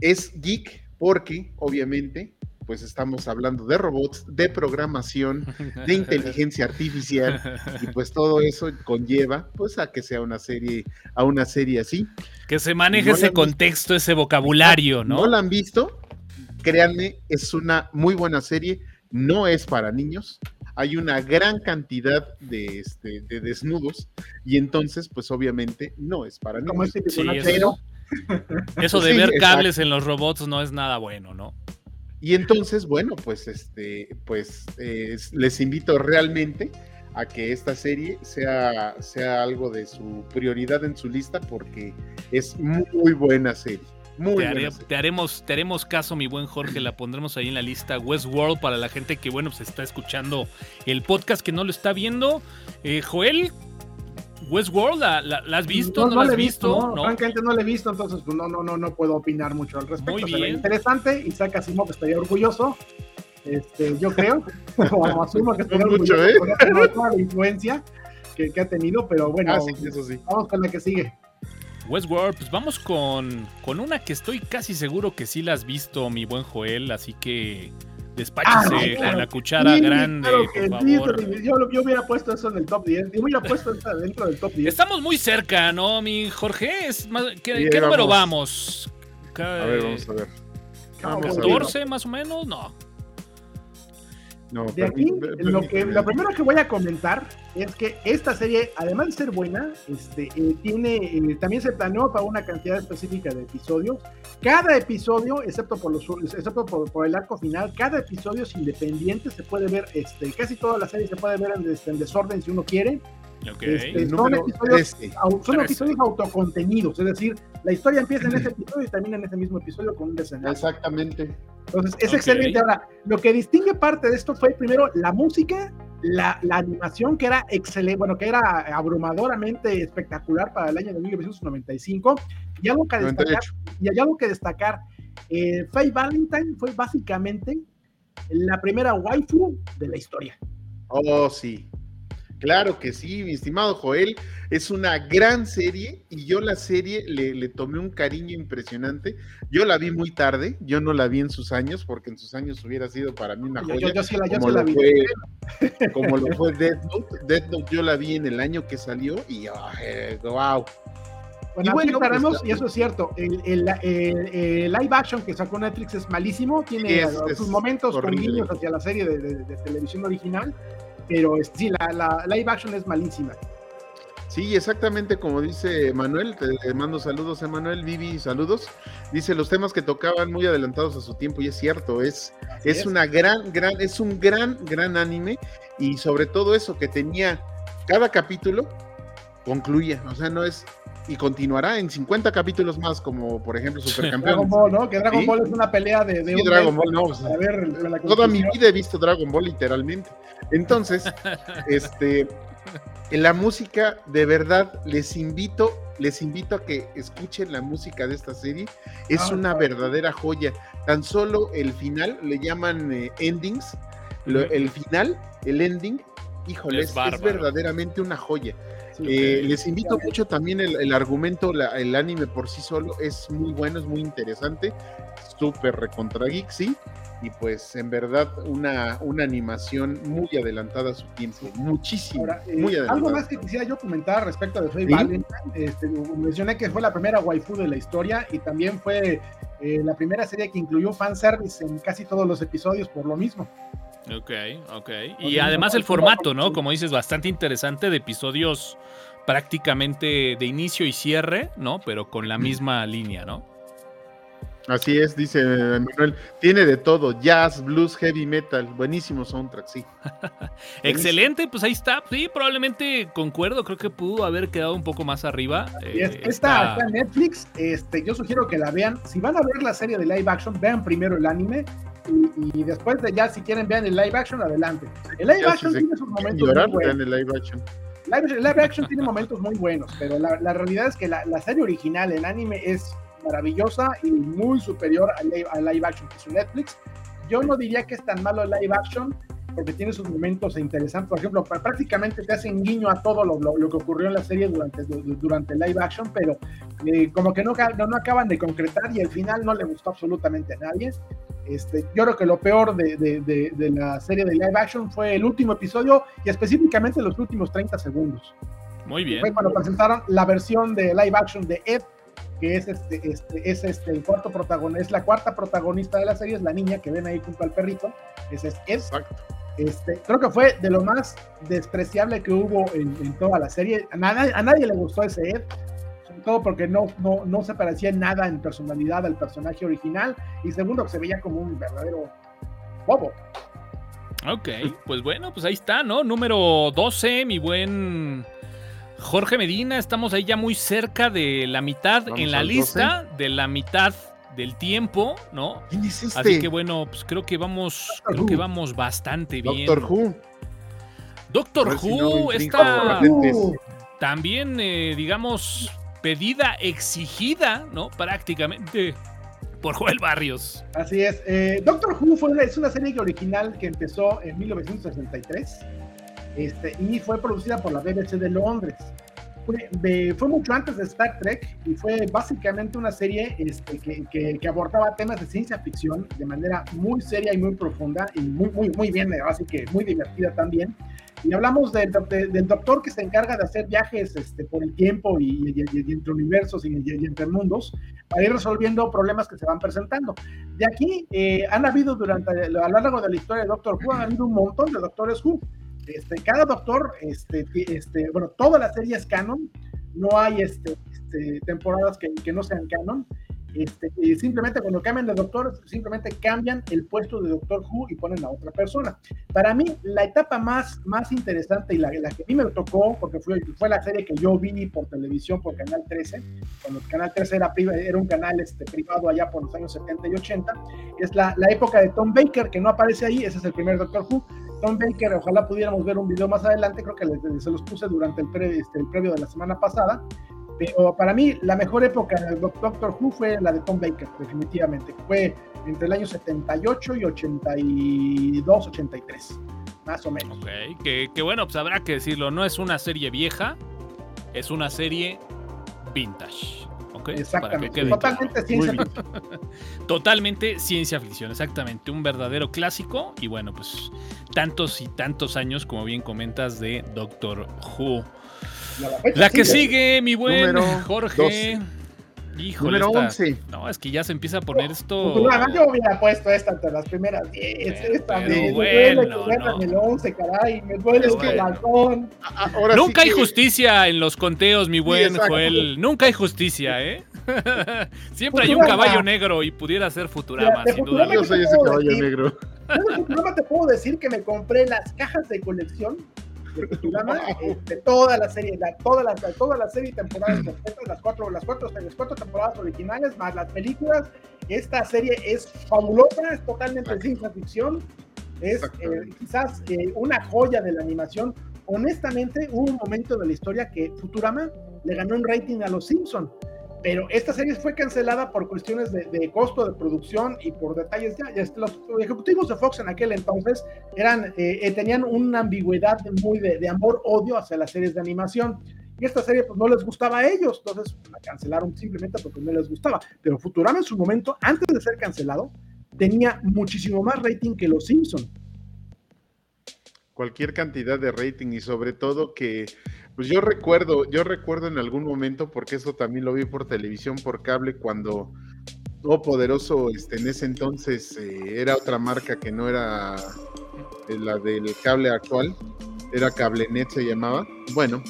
C: Es geek porque obviamente pues estamos hablando de robots, de programación, de inteligencia artificial y pues todo eso conlleva pues a que sea una serie a una serie así.
A: Que se maneje ese contexto, ese vocabulario, ¿no?
C: ¿No la han visto? Créanme, es una muy buena serie, no es para niños. Hay una gran cantidad de, este, de desnudos y entonces, pues obviamente no es para niños. Este
A: sí, eso, eso de ver cables en los robots no es nada bueno, ¿no?
C: Y entonces, bueno, pues este, pues eh, les invito realmente a que esta serie sea, sea algo de su prioridad en su lista porque es muy buena serie. Muy
A: te, te, haremos, te haremos caso, mi buen Jorge, la pondremos ahí en la lista Westworld para la gente que, bueno, pues está escuchando el podcast que no lo está viendo. Eh, Joel, Westworld, ¿la, la, has visto?
B: No, ¿No, la has visto? No, Francamente no la he visto, entonces pues, no, no, no, no puedo opinar mucho al respecto. Muy bien. interesante, Isaac Asimov estaría orgulloso, este, yo creo, o asumo que estaría orgulloso ¿eh? por toda la influencia que, que, ha tenido, pero bueno, ah, eso sí. vamos con la que sigue.
A: Westworld, pues vamos con, con una que estoy casi seguro que sí la has visto, mi buen Joel, así que Despáchese ah, con la cuchara grande, por favor.
B: yo, hubiera puesto eso en el top 10. Yo hubiera puesto eso dentro del top 10.
A: Estamos muy cerca, ¿no, mi Jorge? Es más, ¿Qué, número vamos?
C: A ver, vamos a ver.
A: ¿14 más o menos? No
B: de aquí, lo, que, lo primero que voy a comentar es que esta serie, además de ser buena, este, eh, tiene, eh, también se planeó para una cantidad específica de episodios. Cada episodio, excepto por, los, excepto por, el arco final, cada episodio es independiente, se puede ver, este, casi toda la serie se puede ver en, en desorden si uno quiere. Este, son, episodios, autocontenidos, es decir, la historia empieza en ese episodio y termina en ese mismo episodio con un desenlace.
C: Exactamente.
B: Entonces, es excelente. Ahora, lo que distingue parte de esto fue primero la música, la, animación que era excelente, bueno, que era abrumadoramente espectacular para el año de 1995. Y algo que destacar, y hay algo que destacar, eh, Faye Valentine fue básicamente la primera waifu de la historia.
C: Oh, sí. Claro que sí, mi estimado Joel. Es una gran serie y yo la serie le, tomé un cariño impresionante. Yo la vi muy tarde, yo no la vi en sus años, porque en sus años hubiera sido para mí una joya.
B: Yo, sí la, como, lo vi.
C: Fue, como lo fue Death Note. Death Note yo la vi en el año que salió y wow.
B: Bueno, y bueno, pues, y eso es cierto, el, live action que sacó Netflix es malísimo, tiene sus momentos con guiños hacia la serie de televisión original, pero sí, la, live action es malísima.
C: Sí, exactamente como dice Manuel, te mando saludos Emanuel, Vivi, saludos. Dice los temas que tocaban muy adelantados a su tiempo y es cierto, es, es una gran, gran, es un gran, gran anime y sobre todo eso que tenía cada capítulo concluye, o sea, no es y continuará en 50 capítulos más, como por ejemplo Supercampeones.
B: Dragon Ball, ¿no? Que Dragon Ball es una pelea de. de
C: sí, Dragon Ball, no. a ver, toda mi vida he visto Dragon Ball, literalmente. Entonces, este. En la música, de verdad, les invito, les invito a que escuchen la música de esta serie. Es ah, una verdadera joya. Tan solo el final, le llaman eh, endings. el final, el ending, híjole, es, verdaderamente una joya. Eh, les invito mucho también el, argumento, el anime por sí solo es muy bueno, es muy interesante, súper recontra geek, sí, y pues en verdad una, una animación muy adelantada a su tiempo, muchísimo,
B: eh, muy adelantada. Algo más que quisiera yo comentar respecto de Faye Valentine, este, mencioné que fue la primera waifu de la historia y también fue eh, la primera serie que incluyó fanservice en casi todos los episodios por lo mismo.
A: Ok, ok. Y además el formato, ¿no? Como dices, bastante interesante de episodios prácticamente de inicio y cierre, ¿no? Pero con la misma línea, ¿no?
C: Así es, dice Manuel. Tiene de todo, jazz, blues, heavy metal. Buenísimo soundtrack, sí.
A: Excelente, pues ahí está. Sí, probablemente concuerdo, creo que pudo haber quedado un poco más arriba.
B: Eh, está, en Netflix. Este, yo sugiero que la vean. Si van a ver la serie de live action, vean primero el anime. Y, después de ya, si quieren, vean el live action, adelante. El live action tiene sus momentos. muy buenos. el live action. Live, action tiene momentos muy buenos, pero la, realidad es que la, la serie original, el anime, es maravillosa y muy superior a live, action que es Netflix. Yo no diría que es tan malo el live action, porque tiene sus momentos interesantes. Por ejemplo, prácticamente te hacen guiño a todo lo, lo, que ocurrió en la serie durante, durante el live action, pero eh, como que no, no, acaban de concretar y al final no le gustó absolutamente a nadie. Este, yo creo que lo peor de, de, de, la serie de live action fue el último episodio y específicamente los últimos 30 segundos.
A: Muy bien.
B: Fue cuando presentaron la versión de live action de Ed que es este, este, es este, el cuarto protagonista, es la cuarta protagonista de la serie, es la niña que ven ahí junto al perrito, ese es Exacto. Este, creo que fue de lo más despreciable que hubo en, toda la serie. A, a, nadie le gustó ese Ed, sobre todo porque no, no, no se parecía nada en personalidad al personaje original, y segundo, que se veía como un verdadero bobo.
A: Ok, pues bueno, pues ahí está, ¿no? Número 12, mi buen Jorge Medina, estamos ahí ya muy cerca de la mitad en la lista, de la mitad del tiempo, ¿no?
C: este?
A: Así que bueno, pues creo que vamos, creo que vamos bastante bien.
C: Doctor Who.
A: Doctor Who está también, eh, digamos, pedida, exigida, ¿no? Prácticamente por Joel Barrios.
B: Así es. Eh, Doctor Who fue es una serie original que empezó en 1963 este, y fue producida por la BBC de Londres. Fue, fue, mucho antes de Star Trek y fue básicamente una serie este, que, que, abordaba temas de ciencia ficción de manera muy seria y muy profunda y muy, muy, muy bien, así que muy divertida también. Y hablamos del, del doctor que se encarga de hacer viajes este, por el tiempo y, entre universos y, entre mundos para ir resolviendo problemas que se van presentando. De aquí eh, han habido durante, a lo largo de la historia de Doctor Who, han habido un montón de Doctores Who. Este, cada doctor, este, este, bueno, toda la serie es canon, no hay este, este temporadas que, que, no sean canon. Este, y simplemente cuando cambian de doctor, simplemente cambian el puesto de Doctor Who y ponen a otra persona. Para mí, la etapa más, más interesante y la, la que a mí me tocó, porque fue, fue la serie que yo vi por televisión por Canal 13, cuando Canal 13 era, era un canal este, privado allá por los años 70 y 80, es la, la época de Tom Baker, que no aparece ahí, ese es el primer Doctor Who, Tom Baker, ojalá pudiéramos ver un video más adelante, creo que se los puse durante el, este, el previo de la semana pasada, pero para mí la mejor época del Doctor Who fue la de Tom Baker, definitivamente, fue entre el año 78 y 82, 83, más o menos.
A: Ok, que, que bueno, pues habrá que decirlo, no es una serie vieja, es una serie vintage.
B: Exactamente. Totalmente ciencia ficción.
A: Totalmente ciencia ficción, exactamente. Un verdadero clásico. Y bueno, pues tantos y tantos años, como bien comentas, de Doctor Who. La, que sigue, mi buen Jorge. Híjole,
C: Número 11.
A: No, es que ya se empieza a poner esto.
B: yo hubiera puesto esta entre las primeras 10. Esta me, duele que el 11, caray. Me duele este balcón.
A: Nunca hay justicia en los conteos, mi buen Joel. Nunca hay justicia, ¿eh? Siempre hay un caballo negro y pudiera ser Futurama, sin duda.
C: Yo soy ese caballo negro.
B: Yo Futurama te puedo decir que me compré las cajas de colección de Futurama, de toda la serie, la, toda, la, toda la serie temporadas completas, las cuatro, las, cuatro, las cuatro temporadas originales, más las películas. Esta serie es fabulosa, es totalmente ciencia ficción, es eh, quizás eh, una joya de la animación. Honestamente, hubo un momento de la historia que Futurama le ganó un rating a Los Simpson pero esta serie fue cancelada por cuestiones de, costo de producción y por detalles ya, los ejecutivos de Fox en aquel entonces eran eh, eh, tenían una ambigüedad muy de, amor-odio hacia las series de animación y esta serie pues no les gustaba a ellos, entonces la cancelaron simplemente porque no les gustaba, pero Futurama en su momento, antes de ser cancelado, tenía muchísimo más rating que Los Simpson.
C: Cualquier cantidad de rating y sobre todo que pues yo recuerdo, yo recuerdo en algún momento, porque eso también lo vi por televisión, por cable, cuando todo poderoso, este, en ese entonces eh, era otra marca que no era eh, la del cable actual, era CableNet se llamaba. Bueno,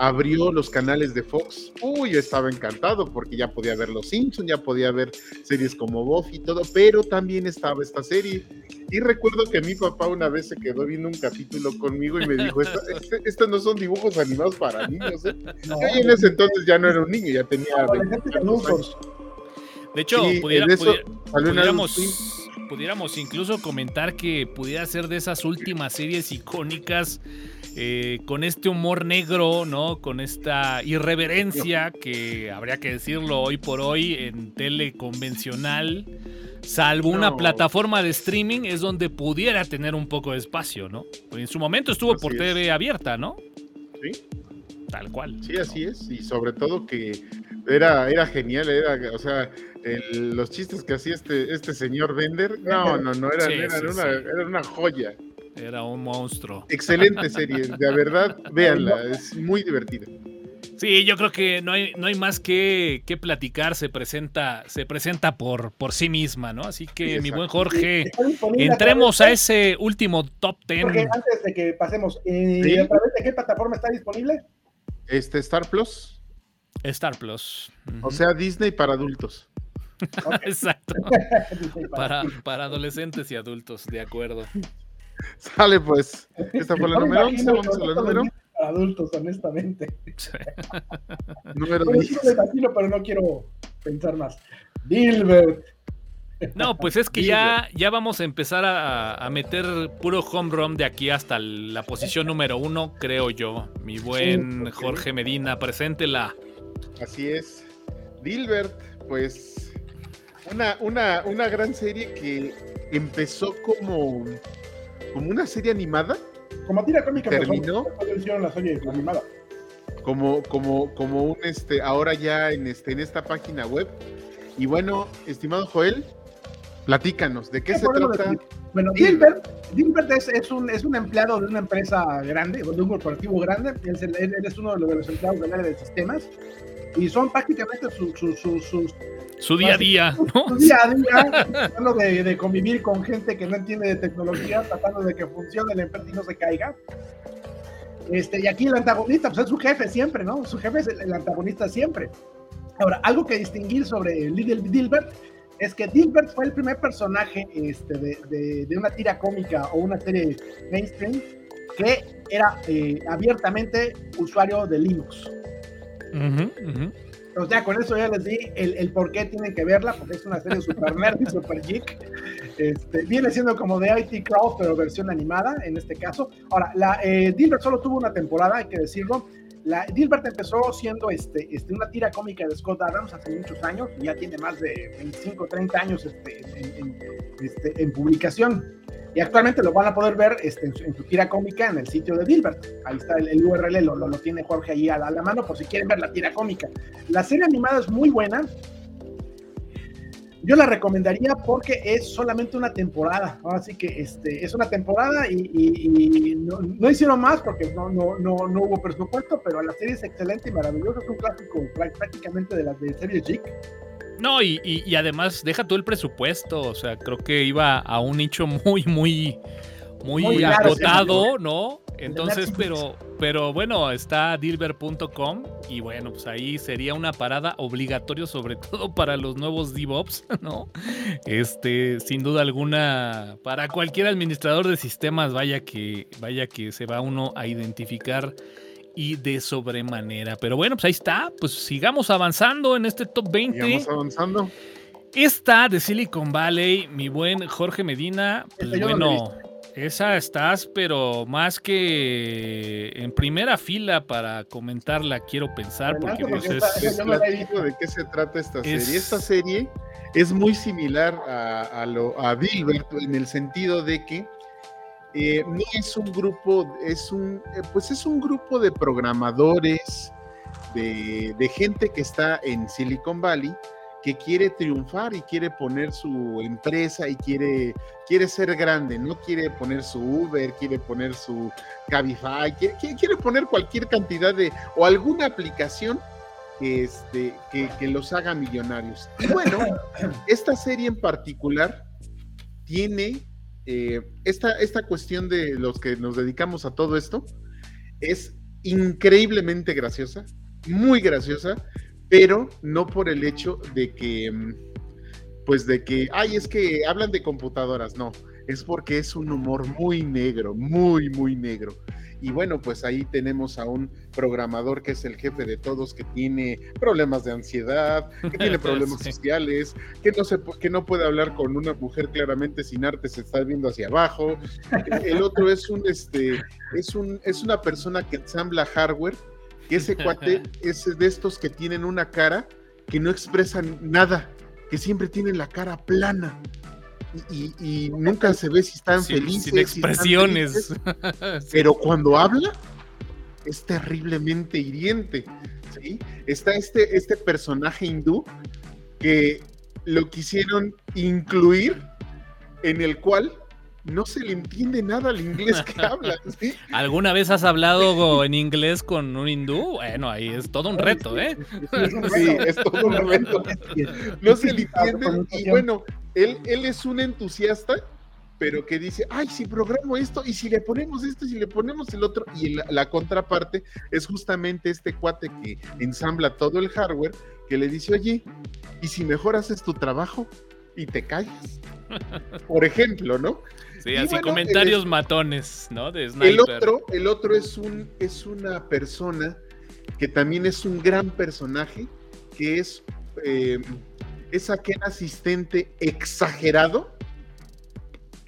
C: abrió los canales de Fox. Uy, yo estaba encantado porque ya podía ver Los Simpsons, ya podía ver series como Buffy y todo, pero también estaba esta serie y recuerdo que mi papá una vez se quedó viendo un capítulo conmigo y me dijo, estos este, no son dibujos animados para niños. ¿eh? Yo en ese entonces ya no era un niño, ya tenía...
A: De hecho, pudiéramos, incluso comentar que pudiera ser de esas últimas series icónicas eh, con este humor negro, ¿no? Con esta irreverencia que habría que decirlo hoy por hoy en tele convencional salvo una plataforma de streaming, es donde pudiera tener un poco de espacio, ¿no? en su momento estuvo por TV abierta, ¿no?
C: Sí.
A: Tal cual.
C: Sí, así es. Y sobre todo que era, era genial, era, o sea, los chistes que hacía este, este señor Bender, no, no, no, era, una, era una joya.
A: Era un monstruo.
C: Excelente serie, de verdad, véanla, es muy divertida.
A: Sí, yo creo que no hay, no hay más que, que platicar, se presenta, se presenta por, por sí misma, ¿no? Así que, mi buen Jorge, entremos a ese último top ten.
B: Porque antes de que pasemos, eh, ¿a través de qué plataforma está disponible?
C: Este, Star Plus.
A: Star Plus.
C: O sea, Disney para adultos.
A: Exacto. para, para adolescentes y adultos, de acuerdo.
C: Sale pues. Esta fue la número 11, vamos a la número
B: adultos, honestamente. Número 10. pero no quiero pensar más. Dilbert.
A: No, pues es que ya, ya vamos a empezar a, meter puro home run de aquí hasta la posición número uno, creo yo. Mi buen Jorge Medina, preséntela.
C: Así es. Dilbert, pues una, una, una gran serie que empezó como, como una serie animada
B: como tira cómica,
C: terminó la serie animada. Como, como, como un este, ahora ya en este, en esta página web. Y bueno, estimado Joel, platícanos, ¿de qué se trata?
B: Bueno, Gilbert, Gilbert es, es, un, es un empleado de una empresa grande, de un corporativo grande, él, es uno de los, empleados del área de sistemas, y son prácticamente sus, sus
A: su día a día, ¿no?
B: Su día a día, tratando de, convivir con gente que no entiende de tecnología, tratando de que funcione la empresa y no se caiga. Este, y aquí el antagonista, pues es su jefe siempre, ¿no? Su jefe es el, antagonista siempre. Ahora, algo que distinguir sobre Little Dilbert es que Dilbert fue el primer personaje este, de, de, una tira cómica o una serie mainstream que era eh, abiertamente usuario de Linux. Uh o sea, con eso ya les di el, el, por qué tienen que verla, porque es una serie super nerd y super geek. Este, viene siendo como de IT Crowd, pero versión animada en este caso. Ahora, la, eh, Dilbert solo tuvo una temporada, hay que decirlo. La, Dilbert empezó siendo este, este, una tira cómica de Scott Adams hace muchos años, ya tiene más de 25, 30 años este, en, este, en publicación. Y actualmente lo van a poder ver este, en, su, tira cómica en el sitio de Dilbert. Ahí está el, URL, lo, lo, tiene Jorge ahí a la, mano por si quieren ver la tira cómica. La serie animada es muy buena. Yo la recomendaría porque es solamente una temporada. Así que este, es una temporada y, no, hicieron más porque no, no, no, hubo presupuesto, pero la serie es excelente y maravillosa. Es un clásico prácticamente de las de series Geek
A: no, y, además, deja tú el presupuesto. O sea, creo que iba a un nicho muy, muy, muy, agotado, ¿no? Entonces, pero, pero bueno, está dilber.com y bueno, pues ahí sería una parada obligatoria, sobre todo para los nuevos DevOps, ¿no? Este, sin duda alguna, para cualquier administrador de sistemas, vaya que, vaya que se va uno a identificar y de sobremanera. Pero bueno, pues ahí está. Pues sigamos avanzando en este top 20.
C: Sigamos avanzando.
A: Esta de Silicon Valley, mi buen Jorge Medina, pues bueno, Esa estás, pero más que en primera fila para comentarla, quiero pensar, porque, pues, es,
C: de qué se trata esta serie. Esta serie es muy similar a, lo, a Dilbert en el sentido de que eh, no es un grupo, es un, eh, pues es un grupo de programadores, de, de gente que está en Silicon Valley, que quiere triunfar y quiere poner su empresa y quiere, quiere ser grande, no quiere poner su Uber, quiere poner su Cabify, quiere, quiere poner cualquier cantidad de, o alguna aplicación que, este, que, los haga millonarios. Y bueno, esta serie en particular tiene eh, esta, esta cuestión de los que nos dedicamos a todo esto, es increíblemente graciosa, muy graciosa, pero no por el hecho de que, mm, pues de que, ay, es que hablan de computadoras, no, es porque es un humor muy negro, muy, muy negro. Y bueno, pues ahí tenemos a un programador que es el jefe de todos, que tiene problemas de ansiedad, que tiene problemas sociales, que no, se, que no puede hablar con una mujer claramente sin arte, se está viendo hacia abajo. El otro es un, este, es un, es una persona que ensambla hardware que ese cuate es de estos que tienen una cara que no expresan nada, que siempre tienen la cara plana. Y, nunca se ve si están felices.
A: Sin expresiones.
C: Pero cuando habla, es terriblemente hiriente. Está este, este personaje hindú que lo quisieron incluir, en el cual no se le entiende nada al inglés que habla.
A: ¿Alguna vez has hablado en inglés con un hindú? Bueno, ahí es todo un reto, ¿eh?
C: Sí, es todo un reto. No se le entiende. Y bueno, él, él es un entusiasta, pero que dice, ay, si programo esto, y si le ponemos esto, y si le ponemos el otro. Y la, la contraparte es justamente este cuate que ensambla todo el hardware, que le dice, oye, ¿y si mejor haces tu trabajo y te callas? Por ejemplo, ¿no?
A: Sí, así comentarios matones, ¿no? De
C: El otro, el otro es, un, es una persona que también es un gran personaje, que es, eh, es aquel asistente exagerado,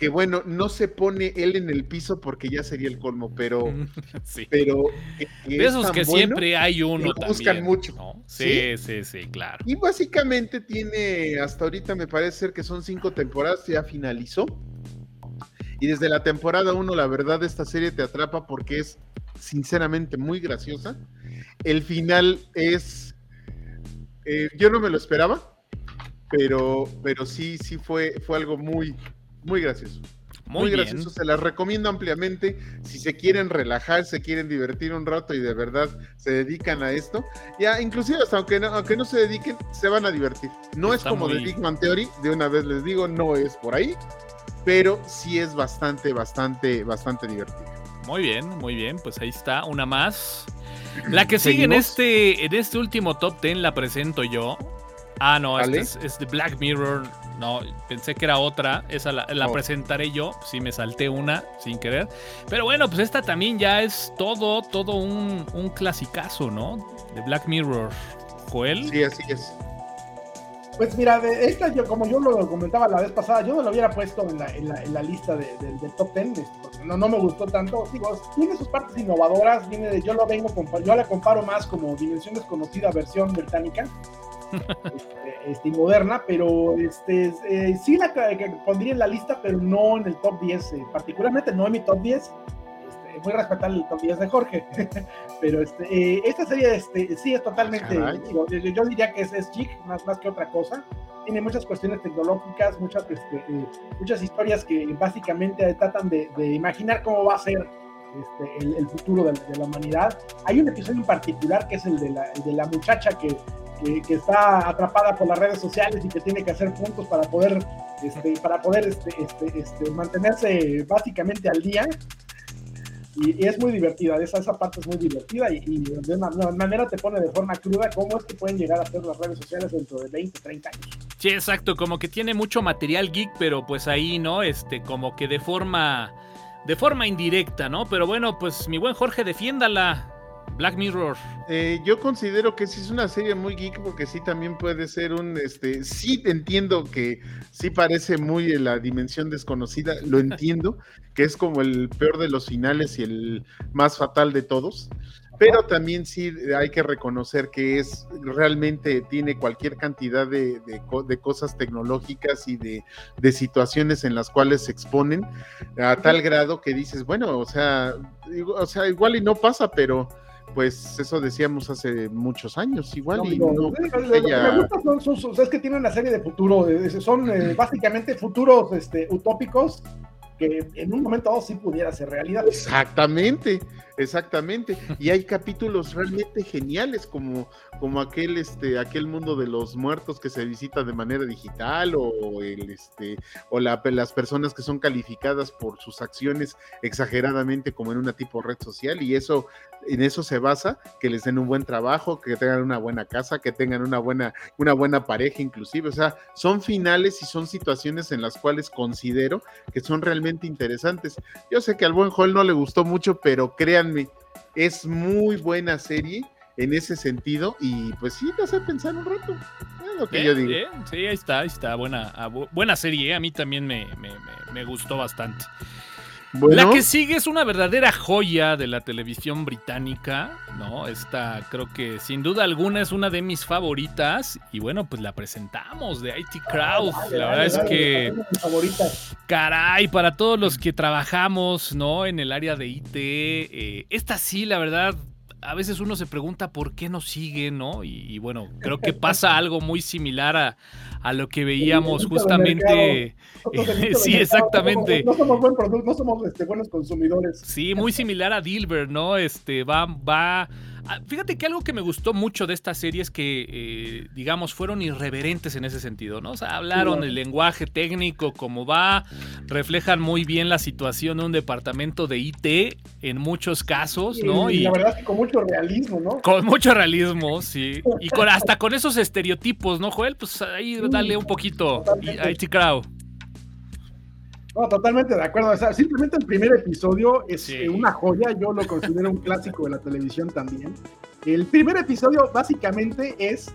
C: que bueno, no se pone él en el piso porque ya sería el colmo, pero... sí. pero
A: de esos que siempre hay uno también. Buscan mucho. Sí, sí, sí, claro.
C: Y básicamente tiene, hasta ahorita me parece ser que son cinco temporadas, ya finalizó. Y desde la temporada 1, la verdad, esta serie te atrapa porque es sinceramente muy graciosa. El final es. Eh, yo no me lo esperaba, pero, pero sí, sí fue, fue algo muy, muy gracioso. Muy, gracioso, se las recomiendo ampliamente. Si se quieren relajar, se quieren divertir un rato y de verdad se dedican a esto, ya inclusive hasta aunque no, aunque no se dediquen, se van a divertir. No es como de Big Man Theory, de una vez les digo, no es por ahí, pero sí es bastante, bastante, bastante divertido.
A: Muy bien, muy bien, pues ahí está, una más. La que sigue en este, en este último top 10 la presento yo. Ah, no, este es, de Black Mirror. No, pensé que era otra. Esa la, oh. presentaré yo. Sí, me salté una sin querer. Pero bueno, pues esta también ya es todo, todo un, un clasicazo, ¿no? De Black Mirror. Joel.
C: Sí, así es.
B: Pues mira, de esta, yo, como yo lo comentaba la vez pasada, yo no lo hubiera puesto en la, en la, en la lista de, del top 10, este, porque no, no me gustó tanto. Digo, tiene sus partes innovadoras, viene de, yo lo vengo, yo la comparo más como Dimensión Desconocida versión británica. Este, este, moderna, pero este, eh, sí la pondría en la lista, pero no en el top 10, eh, particularmente no en mi top 10 muy respetable el top 10 de Jorge, pero este, eh, esta serie este, sí es totalmente, yo, diría que es, es chic más, más que otra cosa, tiene muchas cuestiones tecnológicas, muchas, este, eh, muchas historias que básicamente tratan de, imaginar cómo va a ser este, el, futuro de, la humanidad. Hay un episodio en particular que es el de la, de la muchacha que, que, está atrapada por las redes sociales y que tiene que hacer puntos para poder, este, para poder este, este, este, mantenerse básicamente al día. Y, es muy divertida, esa, esa parte es muy divertida y, de una, manera te pone de forma cruda cómo es que pueden llegar a ser las redes sociales dentro de 20, 30 años.
A: Sí, exacto, como que tiene mucho material geek, pero pues ahí, ¿no? Este, como que de forma, de forma indirecta, ¿no? Pero bueno, pues mi buen Jorge, defiéndala. Black Mirror.
C: Eh, yo considero que sí es una serie muy geek porque sí también puede ser un, este, sí entiendo que sí parece muy la dimensión desconocida, lo entiendo, que es como el peor de los finales y el más fatal de todos, pero también sí hay que reconocer que es realmente tiene cualquier cantidad de, cosas tecnológicas y de, situaciones en las cuales se exponen a tal grado que dices, bueno, o sea, o sea, igual y no pasa, pero pues eso decíamos hace muchos años, igual y no,
B: me gusta son, es que tiene una serie de futuro, son eh, básicamente futuros este, utópicos que en un momento sí pudiera ser realidad.
C: Exactamente, exactamente. Y hay capítulos realmente geniales como, como aquel, este, aquel mundo de los muertos que se visita de manera digital o el, este, o las personas que son calificadas por sus acciones exageradamente como en una tipo red social y eso en eso se basa, que les den un buen trabajo, que tengan una buena casa, que tengan una buena, una buena pareja inclusive. O sea, son finales y son situaciones en las cuales considero que son realmente interesantes. Yo sé que al buen Joel no le gustó mucho, pero créanme, es muy buena serie en ese sentido y pues sí te hace pensar un rato. Es lo que yo digo.
A: sí, ahí está, ahí está. Buena, ah, buena serie, a mí también me, me, me gustó bastante. La que sigue es una verdadera joya de la televisión británica, ¿no? Esta creo que sin duda alguna es una de mis favoritas y bueno, pues la presentamos de IT Crowd. la verdad es que caray, para todos los que trabajamos, ¿no? En el área de IT, eh, esta sí, la verdad, a veces uno se pregunta por qué no sigue, ¿no? Y, bueno, creo que pasa algo muy similar a, a lo que veíamos justamente. sí, exactamente.
B: No, somos, no somos este, buenos consumidores.
A: Sí, muy similar a Dilbert, ¿no? Este va, va fíjate que algo que me gustó mucho de esta serie es que, eh, digamos, fueron irreverentes en ese sentido, ¿no? O sea, hablaron el lenguaje técnico, como va, reflejan muy bien la situación de un departamento de IT en muchos casos, ¿no?
B: Y, la verdad es que con mucho realismo, ¿no?
A: Con mucho realismo, sí. Y con, hasta con esos estereotipos, ¿no, Joel? Pues ahí dale un poquito. IT Crowd.
B: No, totalmente de acuerdo. O sea, simplemente el primer episodio es eh, una joya. Yo lo considero un clásico de la televisión también. El primer episodio básicamente es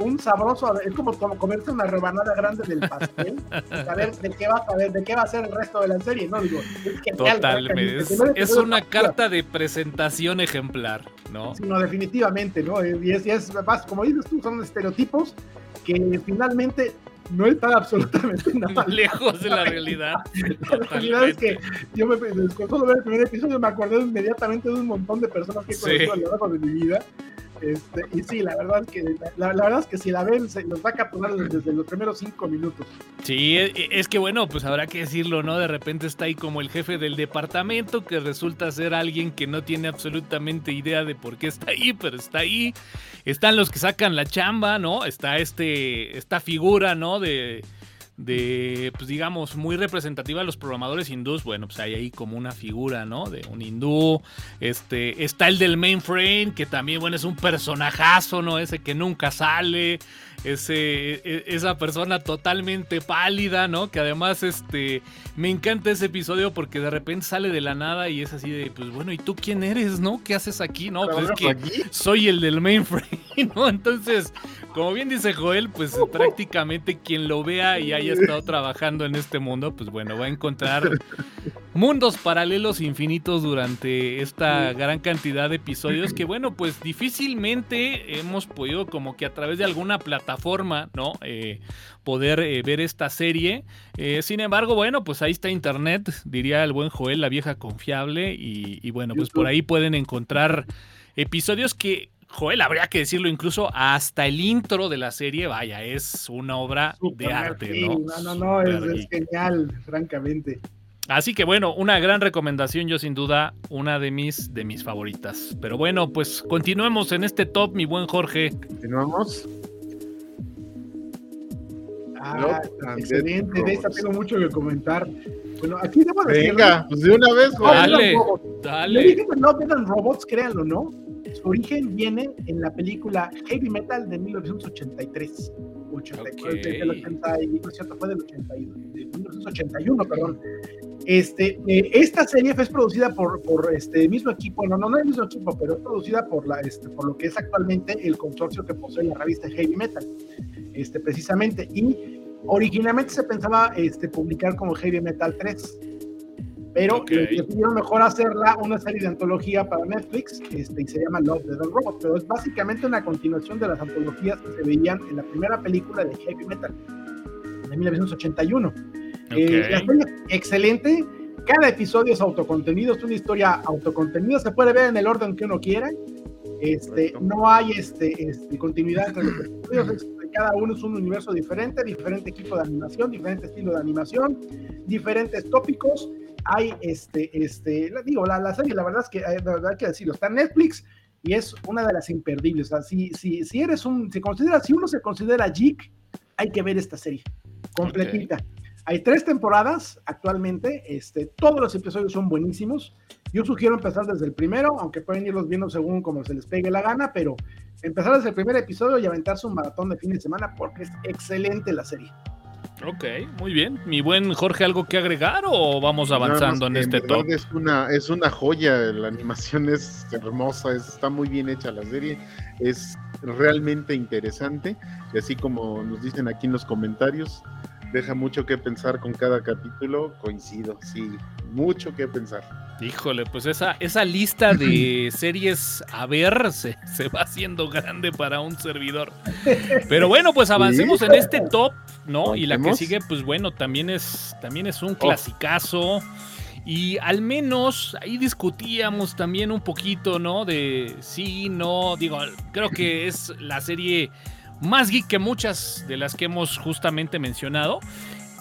B: un sabroso, es como, comerse una rebanada grande del pastel, saber de qué va a saber, de qué va a ser el resto de la serie, ¿no? Digo,
A: es Totalmente. Es, una carta de presentación ejemplar, ¿no?
B: Sí, no, definitivamente, ¿no? Y es, y es como dices tú, son estereotipos que finalmente no está absolutamente nada
A: lejos de la realidad.
B: la realidad es que yo me, con solo ver el primer episodio me acordé inmediatamente de un montón de personas que he conocido a lo largo de mi vida este, y sí, la verdad, que, la, verdad es que si la ven, se los va a capturar desde los primeros cinco minutos.
A: Sí, e, e, es que bueno, pues habrá que decirlo, ¿no? De repente está ahí como el jefe del departamento que resulta ser alguien que no tiene absolutamente idea de por qué está ahí, pero está ahí. Están los que sacan la chamba, ¿no? Está este, esta figura, ¿no? De de, pues digamos, muy representativa de los programadores hindús. Bueno, pues hay ahí como una figura, ¿no? De un hindú. Este, está el del mainframe, que también, bueno, es un personajazo, ¿no? Ese que nunca sale. Ese, e, esa persona totalmente pálida, ¿no? Que además, este, me encanta ese episodio porque de repente sale de la nada y es así de, pues bueno, ¿y tú quién eres, no? ¿Qué haces aquí? No, pues es que soy el del mainframe, ¿no? Entonces, como bien dice Joel, pues prácticamente quien lo vea y haya estado trabajando en este mundo, pues bueno, va a encontrar mundos paralelos infinitos durante esta gran cantidad de episodios que bueno, pues difícilmente hemos podido como que a través de alguna plataforma, ¿no? Eh, poder eh, ver esta serie. Eh, sin embargo, bueno, pues ahí está Internet, diría el buen Joel, la vieja confiable, y bueno, pues por ahí pueden encontrar episodios que Joel, habría que decirlo incluso hasta el intro de la serie, vaya, es una obra de arte, ¿no?
B: No, no, no, es, genial, francamente.
A: Así que bueno, una gran recomendación, yo sin duda, una de mis, de mis favoritas. Pero bueno, pues continuemos en este top, mi buen Jorge.
C: Continuamos.
B: Ah, excelente, de esta tengo mucho que comentar. Bueno, aquí debo
C: decir. Venga, pues de una vez,
A: Dale, dale.
B: no eran robots, créanlo, ¿no? Su origen viene en la película Heavy Metal de 1983. 84, del 80, fue del 82, de 1981, perdón. Este, eh, esta serie es producida por, por este mismo equipo, no, no, no el mismo equipo, pero es producida por, la, este, por lo que es actualmente el consorcio que posee la revista Heavy Metal, este, precisamente. Y originalmente se pensaba este, publicar como Heavy Metal 3, pero decidieron mejor hacerla una serie de antología para Netflix este, y se llama Love, the Robot, pero es básicamente una continuación de las antologías que se veían en la primera película de Heavy Metal de 1981. Eh, la serie es excelente, cada episodio es autocontenido, es una historia autocontenida, se puede ver en el orden que uno quiera. Este, no hay este, este, continuidad entre los episodios, cada uno es un universo diferente, diferente equipo de animación, diferente estilo de animación, diferentes tópicos. Hay este, este, digo, la, la serie, la verdad es que, eh, la verdad hay que decirlo, está en Netflix y es una de las imperdibles. O sea, si, si, si eres un, si considera, si uno se considera geek, hay que ver esta serie completita. Hay tres temporadas actualmente, este, todos los episodios son buenísimos. Yo sugiero empezar desde el primero, aunque pueden irlos viendo según como se les pegue la gana, pero empezar desde el primer episodio y aventarse un maratón de fin de semana porque es excelente la serie.
A: Ok, muy bien. Mi buen Jorge, ¿algo que agregar o vamos avanzando en este top?
C: Es una, es una joya, la animación es hermosa, está muy bien hecha la serie, es realmente interesante, y así como nos dicen aquí en los comentarios, deja mucho que pensar con cada capítulo, coincido, sí, mucho que pensar.
A: Híjole, pues esa, esa lista de series a ver se, va haciendo grande para un servidor. Pero bueno, pues avancemos en este top, ¿no? Y la que sigue, pues bueno, también es, también es un clasicazo. Y al menos ahí discutíamos también un poquito, ¿no? De sí, no, digo, creo que es la serie más geek que muchas de las que hemos justamente mencionado.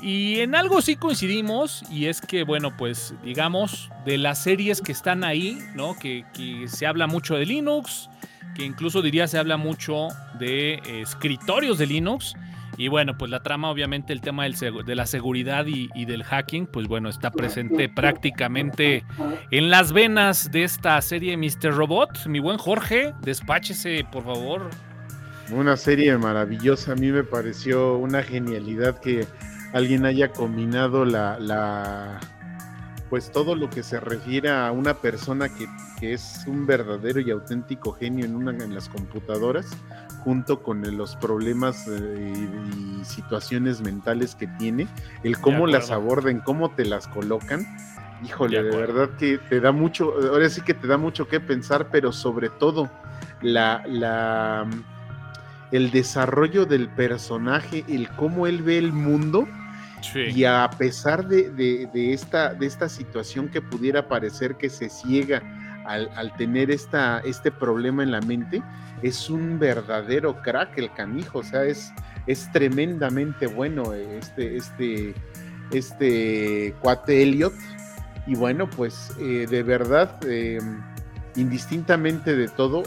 A: Y en algo sí coincidimos, y es que, bueno, pues digamos, de las series que están ahí, ¿no? Que, se habla mucho de Linux, que incluso diría se habla mucho de escritorios de Linux. Y bueno, pues la trama, obviamente, el tema de la seguridad y, y, del hacking, pues bueno, está presente prácticamente en las venas de esta serie Mr. Robot. Mi buen Jorge, despáchese, por favor.
C: Una serie maravillosa, a mí me pareció una genialidad que alguien haya combinado la, la pues todo lo que se refiere a una persona que, es un verdadero y auténtico genio en, una, en las computadoras, junto con los problemas eh, y, situaciones mentales que tiene, el cómo las aborden, cómo te las colocan. Híjole, de, de, verdad que te da mucho, ahora sí que te da mucho que pensar, pero sobre todo la, la el desarrollo del personaje, el cómo él ve el mundo. Y a pesar de, esta, de esta situación que pudiera parecer que se ciega al, tener esta, este problema en la mente, es un verdadero crack el canijo, o sea, es, es tremendamente bueno este, este, este cuate Elliot. Y bueno, pues eh, de verdad, em, indistintamente de todo,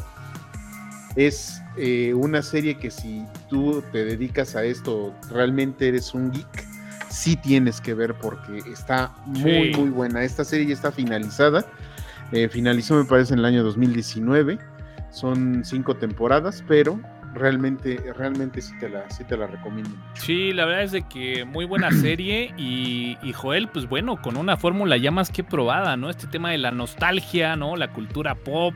C: es eh, una serie que si tú te dedicas a esto, realmente eres un geek, sí tienes que ver porque está muy, muy buena. Esta serie ya está finalizada. Eh, finalizó, me parece, en el año 2019. Son cinco temporadas, pero realmente, realmente sí te la, sí te la recomiendo.
A: Sí, la verdad es de que muy buena serie y, y, Joel, pues bueno, con una fórmula ya más que probada, ¿no? Este tema de la nostalgia, ¿no? La cultura pop,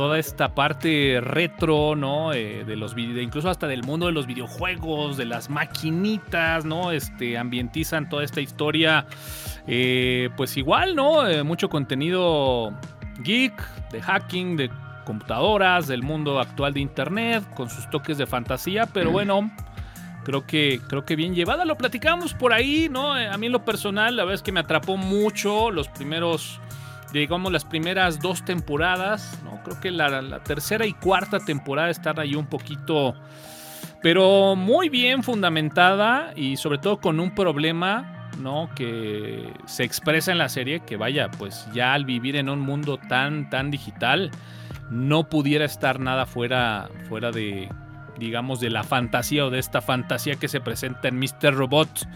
A: toda esta parte retro, ¿no? Eh, de los incluso hasta del mundo de los videojuegos, de las maquinitas, ¿no? Este, ambientizan toda esta historia, eh, pues igual, ¿no? Eh, mucho contenido geek, de hacking, de computadoras, del mundo actual de internet, con sus toques de fantasía, pero bueno. Creo que, creo que bien llevada, lo platicamos por ahí, ¿no? A mí en lo personal, la verdad es que me atrapó mucho los primeros digamos, las primeras dos temporadas, ¿no? Creo que la, tercera y cuarta temporada están ahí un poquito, pero muy bien fundamentada y sobre todo con un problema, ¿no? Que se expresa en la serie, que vaya, pues ya al vivir en un mundo tan, tan digital, no pudiera estar nada fuera, fuera de, digamos, de la fantasía o de esta fantasía que se presenta en Mr. Robot.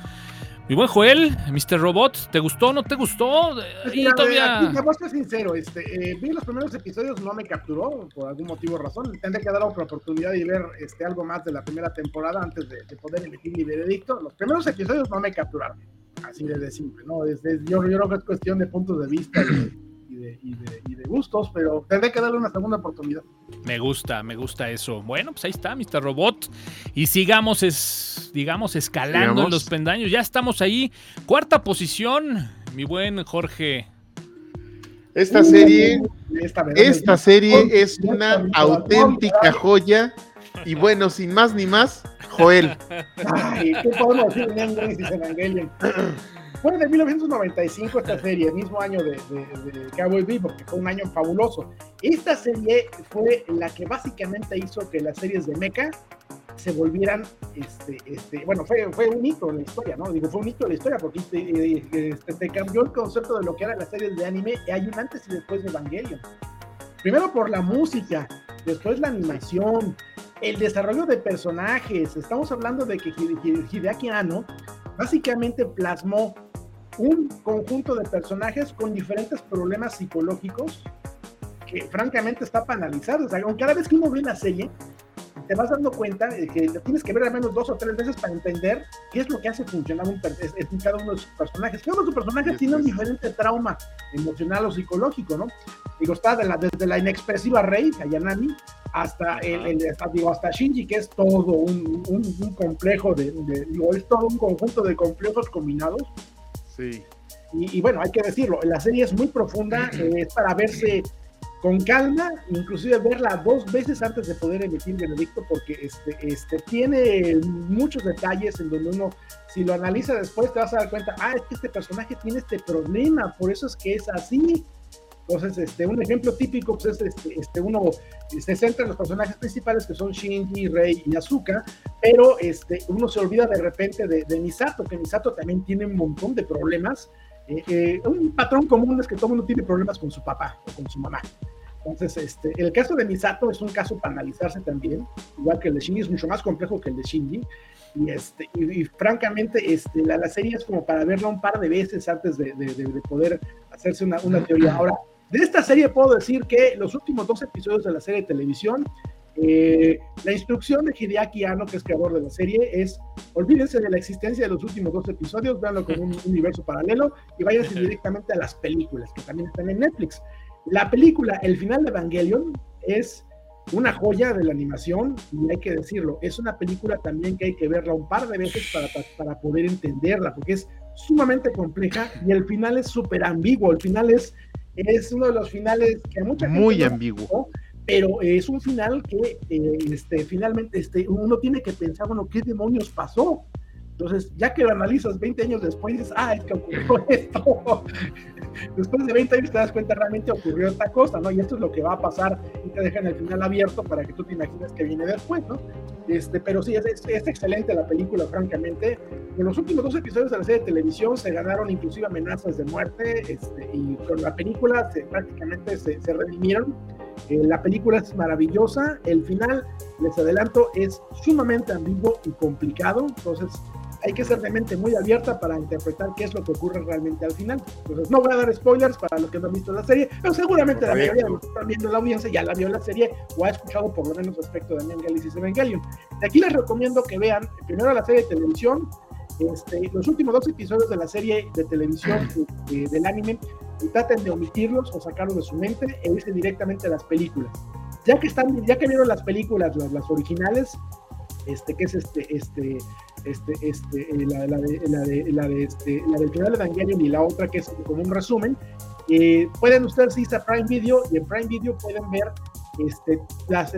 A: Mi buen Joel, Mr. Robot, ¿te gustó o no te gustó?
B: Pues y todavía... Aquí, voy a ser sincero, este, eh, vi los primeros episodios, no me capturó por algún motivo o razón. Tendré que dar otra oportunidad y ver este, algo más de la primera temporada antes de, poder elegir mi veredicto. Los primeros episodios no me capturaron. Así de simple, ¿no? Es, yo, creo que es cuestión de puntos de vista y, de, gustos, pero tendré que darle una segunda oportunidad.
A: Me gusta, me gusta eso. Bueno, pues ahí está, Mr. Robot. Y sigamos, es, digamos, escalando en los pendaños. Ya estamos ahí. Cuarta posición, mi buen Jorge.
C: Esta serie, esta serie es una auténtica joya. Y bueno, sin más ni más, Joel.
B: Ay, ¿qué podemos decir de Evangelion? Fue de 1995 esta serie, el mismo año de, Cowboy Bebop, que fue un año fabuloso. Esta serie fue la que básicamente hizo que las series de Mecha se volvieran, este, este, bueno, fue, fue un hito en la historia, ¿no? Digo, fue un hito en la historia porque este, este, cambió el concepto de lo que eran las series de anime y hay un antes y después de Evangelion. Primero por la música, después la animación, el desarrollo de personajes. Estamos hablando de que Hideaki Anno básicamente plasmó un conjunto de personajes con diferentes problemas psicológicos que francamente está para analizar. O sea, cada vez que uno ve la serie, te vas dando cuenta de que tienes que ver al menos dos o tres veces para entender qué es lo que hace funcionar un, en cada uno de sus personajes. Cada uno de sus personajes tiene un diferente trauma emocional o psicológico, ¿no? Digo, está desde la inexpresiva Rey, Ayanami, hasta el, digo, hasta Shinji, que es todo un, complejo de, es todo un conjunto de complejos combinados.
C: Sí.
B: Y, bueno, hay que decirlo, la serie es muy profunda, es para verse con calma, inclusive verla dos veces antes de poder emitir veredicto, porque este, este, tiene muchos detalles en donde uno, si lo analiza después, te vas a dar cuenta, ah, es que este personaje tiene este problema, por eso es que es así. Entonces, este, un ejemplo típico pues, es este, este, uno se centra en los personajes principales que son Shinji, Rei y Asuka, pero este, uno se olvida de repente de, de Misato, que Misato también tiene un montón de problemas. Eh, eh, un patrón común es que todo mundo tiene problemas con su papá o con su mamá. Entonces, este, el caso de Misato es un caso para analizarse también, igual que el de Shinji es mucho más complejo que el de Shinji. Y, este, y, francamente, este, la, la, serie es como para verla un par de veces antes de, de, de poder hacerse una, una, teoría. Ahora, de esta serie puedo decir que los últimos dos episodios de la serie de televisión, eh, la instrucción de Hideaki Anno, que es creador de la serie, es olvídense de la existencia de los últimos dos episodios, véanlo como un universo paralelo y váyanse directamente a las películas que también están en Netflix. La película, el final de Evangelion, es una joya de la animación y hay que decirlo, es una película también que hay que verla un par de veces para, para poder entenderla, porque es sumamente compleja y el final es súper ambiguo, el final es, es uno de los finales que a mucha
C: gente Muy ambiguo.
B: pero es un final que eh, este, finalmente este, uno tiene que pensar, bueno, ¿qué demonios pasó? Entonces, ya que lo analizas 20 años después, dices, ah, es que ocurrió esto. después de 20 años te das cuenta realmente ocurrió esta cosa, ¿no? Y esto es lo que va a pasar y te dejan el final abierto para que tú te imagines que viene después, ¿no? Este, pero sí, es, es, excelente la película, francamente. En los últimos dos episodios de la serie de televisión se ganaron inclusive amenazas de muerte este, y con la película se, prácticamente se, se redimieron. Eh, la película es maravillosa, el final, les adelanto, es sumamente ambiguo y complicado, entonces hay que ser de mente muy abierta para interpretar qué es lo que ocurre realmente al final. Entonces, no voy a dar spoilers para los que no han visto la serie, pero seguramente la mayoría de los que están viendo la audiencia ya la vio la serie o ha escuchado por lo menos respecto de Neon Galaxy Evangelion. De aquí les recomiendo que vean primero la serie de televisión, este, los últimos dos episodios de la serie de televisión del anime y traten de omitirlos o sacarlos de su mente e irse directamente a las películas. Ya que están, ya que vieron las películas, las, las originales, este, que es este, este, este, este, eh, la, la, de, la, de, la, de, este, la del final de Evangelion y la otra que es como un resumen, eh, pueden ustedes irse a Prime Video y en Prime Video pueden ver este, las,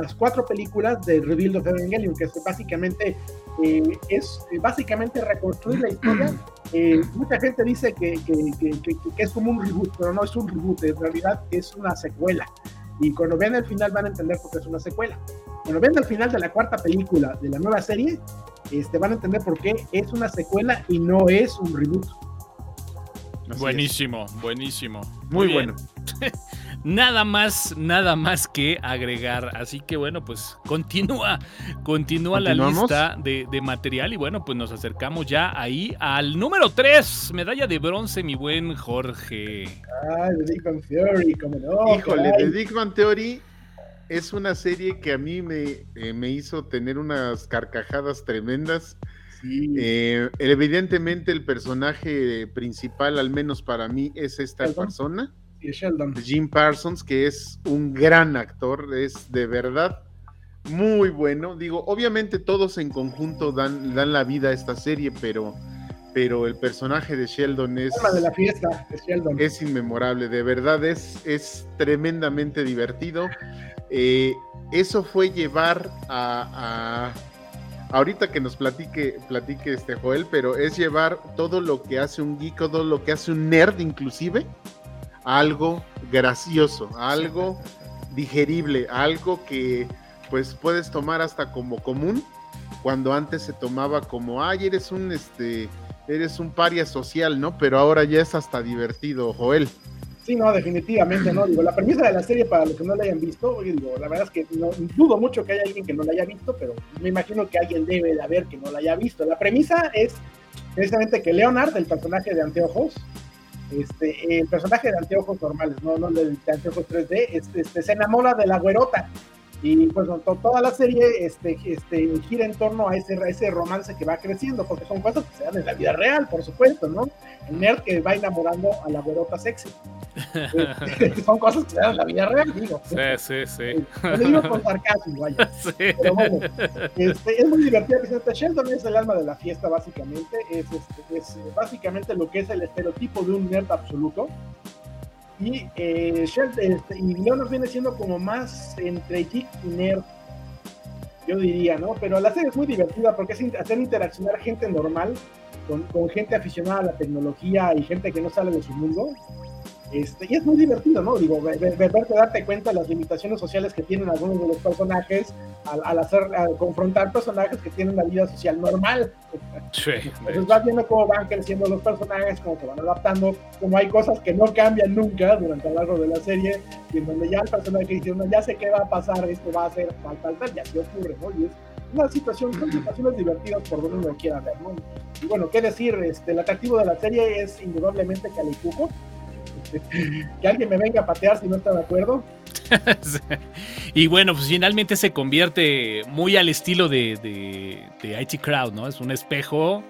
B: las cuatro películas de Reveal of Evangelion, que es básicamente eh, es básicamente reconstruir la historia. mucha gente dice que, que, que, que, es como un reboot, pero no es un reboot, en realidad es una secuela. Y cuando vean el final van a entender por qué es una secuela. Cuando vean el final de la cuarta película de la nueva serie, este, van a entender por qué es una secuela y no es un reboot.
A: buenísimo, buenísimo.
C: Muy, bueno.
A: nada más, nada más que agregar. Así que bueno, pues continúa, continúa la lista de, material y bueno, pues nos acercamos ya ahí al número 3, medalla de bronce, mi buen Jorge.
B: Ah, The Big Bang Theory, como no.
C: Híjole, The Big Bang Theory es una serie que a mí me, eh, me hizo tener unas carcajadas tremendas. Eh, evidentemente el personaje principal, al menos para mí, es esta persona. Jim Parsons, que es un gran actor, es de verdad muy bueno. Digo, obviamente todos en conjunto dan, dan la vida a esta serie, pero, pero el personaje de Sheldon es...
B: de la fiesta
C: Es inmemorable, de verdad es, es tremendamente divertido. Eh, eso fue llevar a, ahorita que nos platique, platique este Joel, pero es llevar todo lo que hace un geek, todo lo que hace un nerd inclusive, a algo gracioso, algo digerible, algo que pues puedes tomar hasta como común, cuando antes se tomaba como, ay, eres un este, eres un paria social, ¿no? Pero ahora ya es hasta divertido, Joel.
B: Sí, no, definitivamente, ¿no? Digo, la premisa de la serie, para los que no la hayan visto, digo, la verdad es que no, dudo mucho que haya alguien que no la haya visto, pero me imagino que alguien debe de haber que no la haya visto. La premisa es precisamente que Leonard, el personaje de Anteojos, este, el personaje de Anteojos normales, no, no de, Anteojos 3D, este, se enamora de la güerota y pues toda la serie este, este, gira en torno a ese, ese romance que va creciendo, porque son cosas que se dan en la vida real, por supuesto, ¿no? El nerd que va enamorando a la güerota sexy. Este, son cosas que se dan en la vida real, digo.
A: Sí, sí, sí.
B: Lo digo con sarcasmo, vaya. Sí. Pero bueno, este, es muy divertido. Sheldon es el alma de la fiesta, básicamente. Es, este, es básicamente lo que es el estereotipo de un nerd absoluto. Y, eh, este, y viene siendo como más entre geek y nerd, yo diría, ¿no? Pero la serie es muy divertida porque es hacer interaccionar gente normal con gente aficionada a la tecnología y gente que no sale de su mundo este, y es muy divertido, ¿no? Digo, verte darte cuenta de las limitaciones sociales que tienen algunos de los personajes al, hacer, confrontar personajes que tienen la vida social normal. Sí, Entonces vas viendo cómo van creciendo los personajes, cómo se van adaptando, cómo hay cosas que no cambian nunca durante el largo de la serie, y en donde ya el personaje dice, no, ya sé qué va a pasar, esto va a ser tal, tal, tal, ya se ocurre, ¿no? Y es una situación, son situaciones divertidas por donde uno quiera ver, ¿no? Y bueno, qué decir, este, el atractivo de la serie es indudablemente Calicuco que alguien me venga a patear si no está de acuerdo.
A: y bueno, pues finalmente se convierte muy al estilo de, de, de IT Crowd, ¿no? Es un espejo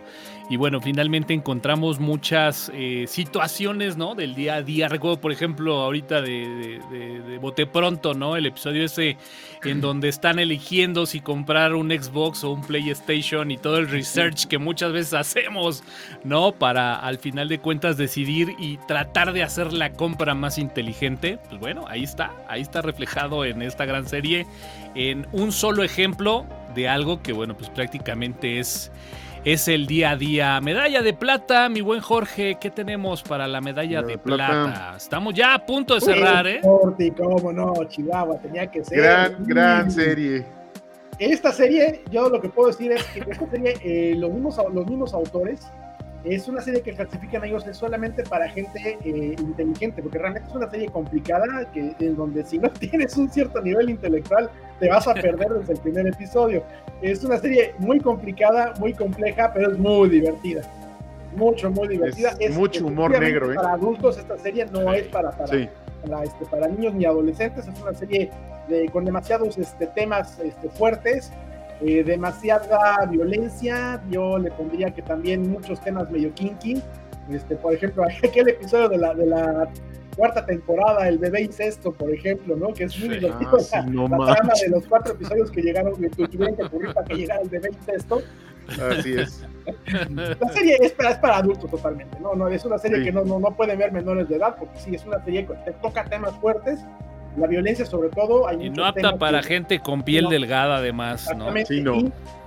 A: y bueno, finalmente encontramos muchas eh, situaciones, ¿no? Del día a día. Recuerdo, por ejemplo, ahorita de, de, Bote Pronto, ¿no? El episodio ese en donde están eligiendo si comprar un Xbox o un PlayStation y todo el research que muchas veces hacemos, ¿no? Para al final de cuentas decidir y tratar de hacer la compra más inteligente. Pues bueno, ahí está, ahí está reflejado en esta gran serie, en un solo ejemplo de algo que, bueno, pues prácticamente es es el día a día. Medalla de plata, mi buen Jorge, ¿qué tenemos para la medalla de, plata? Estamos ya a punto de cerrar, ¿eh?
B: cómo no, Chihuahua, tenía que ser.
C: Gran, gran serie.
B: Esta serie, yo lo que puedo decir es que esta serie, eh, los, mismos, los mismos autores es una serie que clasifican ellos es solamente para gente eh, inteligente, porque realmente es una serie complicada que, en donde si no tienes un cierto nivel intelectual te vas a perder desde el primer episodio. Es una serie muy complicada, muy compleja, pero es muy divertida. Mucho, muy divertida.
C: Es, mucho humor negro. ¿eh?
B: Para adultos esta serie no es para, para, este, para, niños ni adolescentes, es una serie de, con demasiados este, temas este, fuertes eh, demasiada violencia, yo le pondría que también muchos temas medio kinky, este, por ejemplo, aquel episodio de la, de la cuarta temporada, el bebé incesto, por ejemplo, ¿no? Que es muy divertido. Ah, la, trama de los cuatro episodios que llegaron, que tuvieron que ocurrir para que llegara el bebé incesto.
C: Así es.
B: La serie es para, es para adultos totalmente, ¿no? no es una serie que no, no, no pueden ver menores de edad, porque sí, es una serie que toca temas fuertes, la violencia sobre todo.
A: Hay y no apta para gente con piel delgada además, ¿no?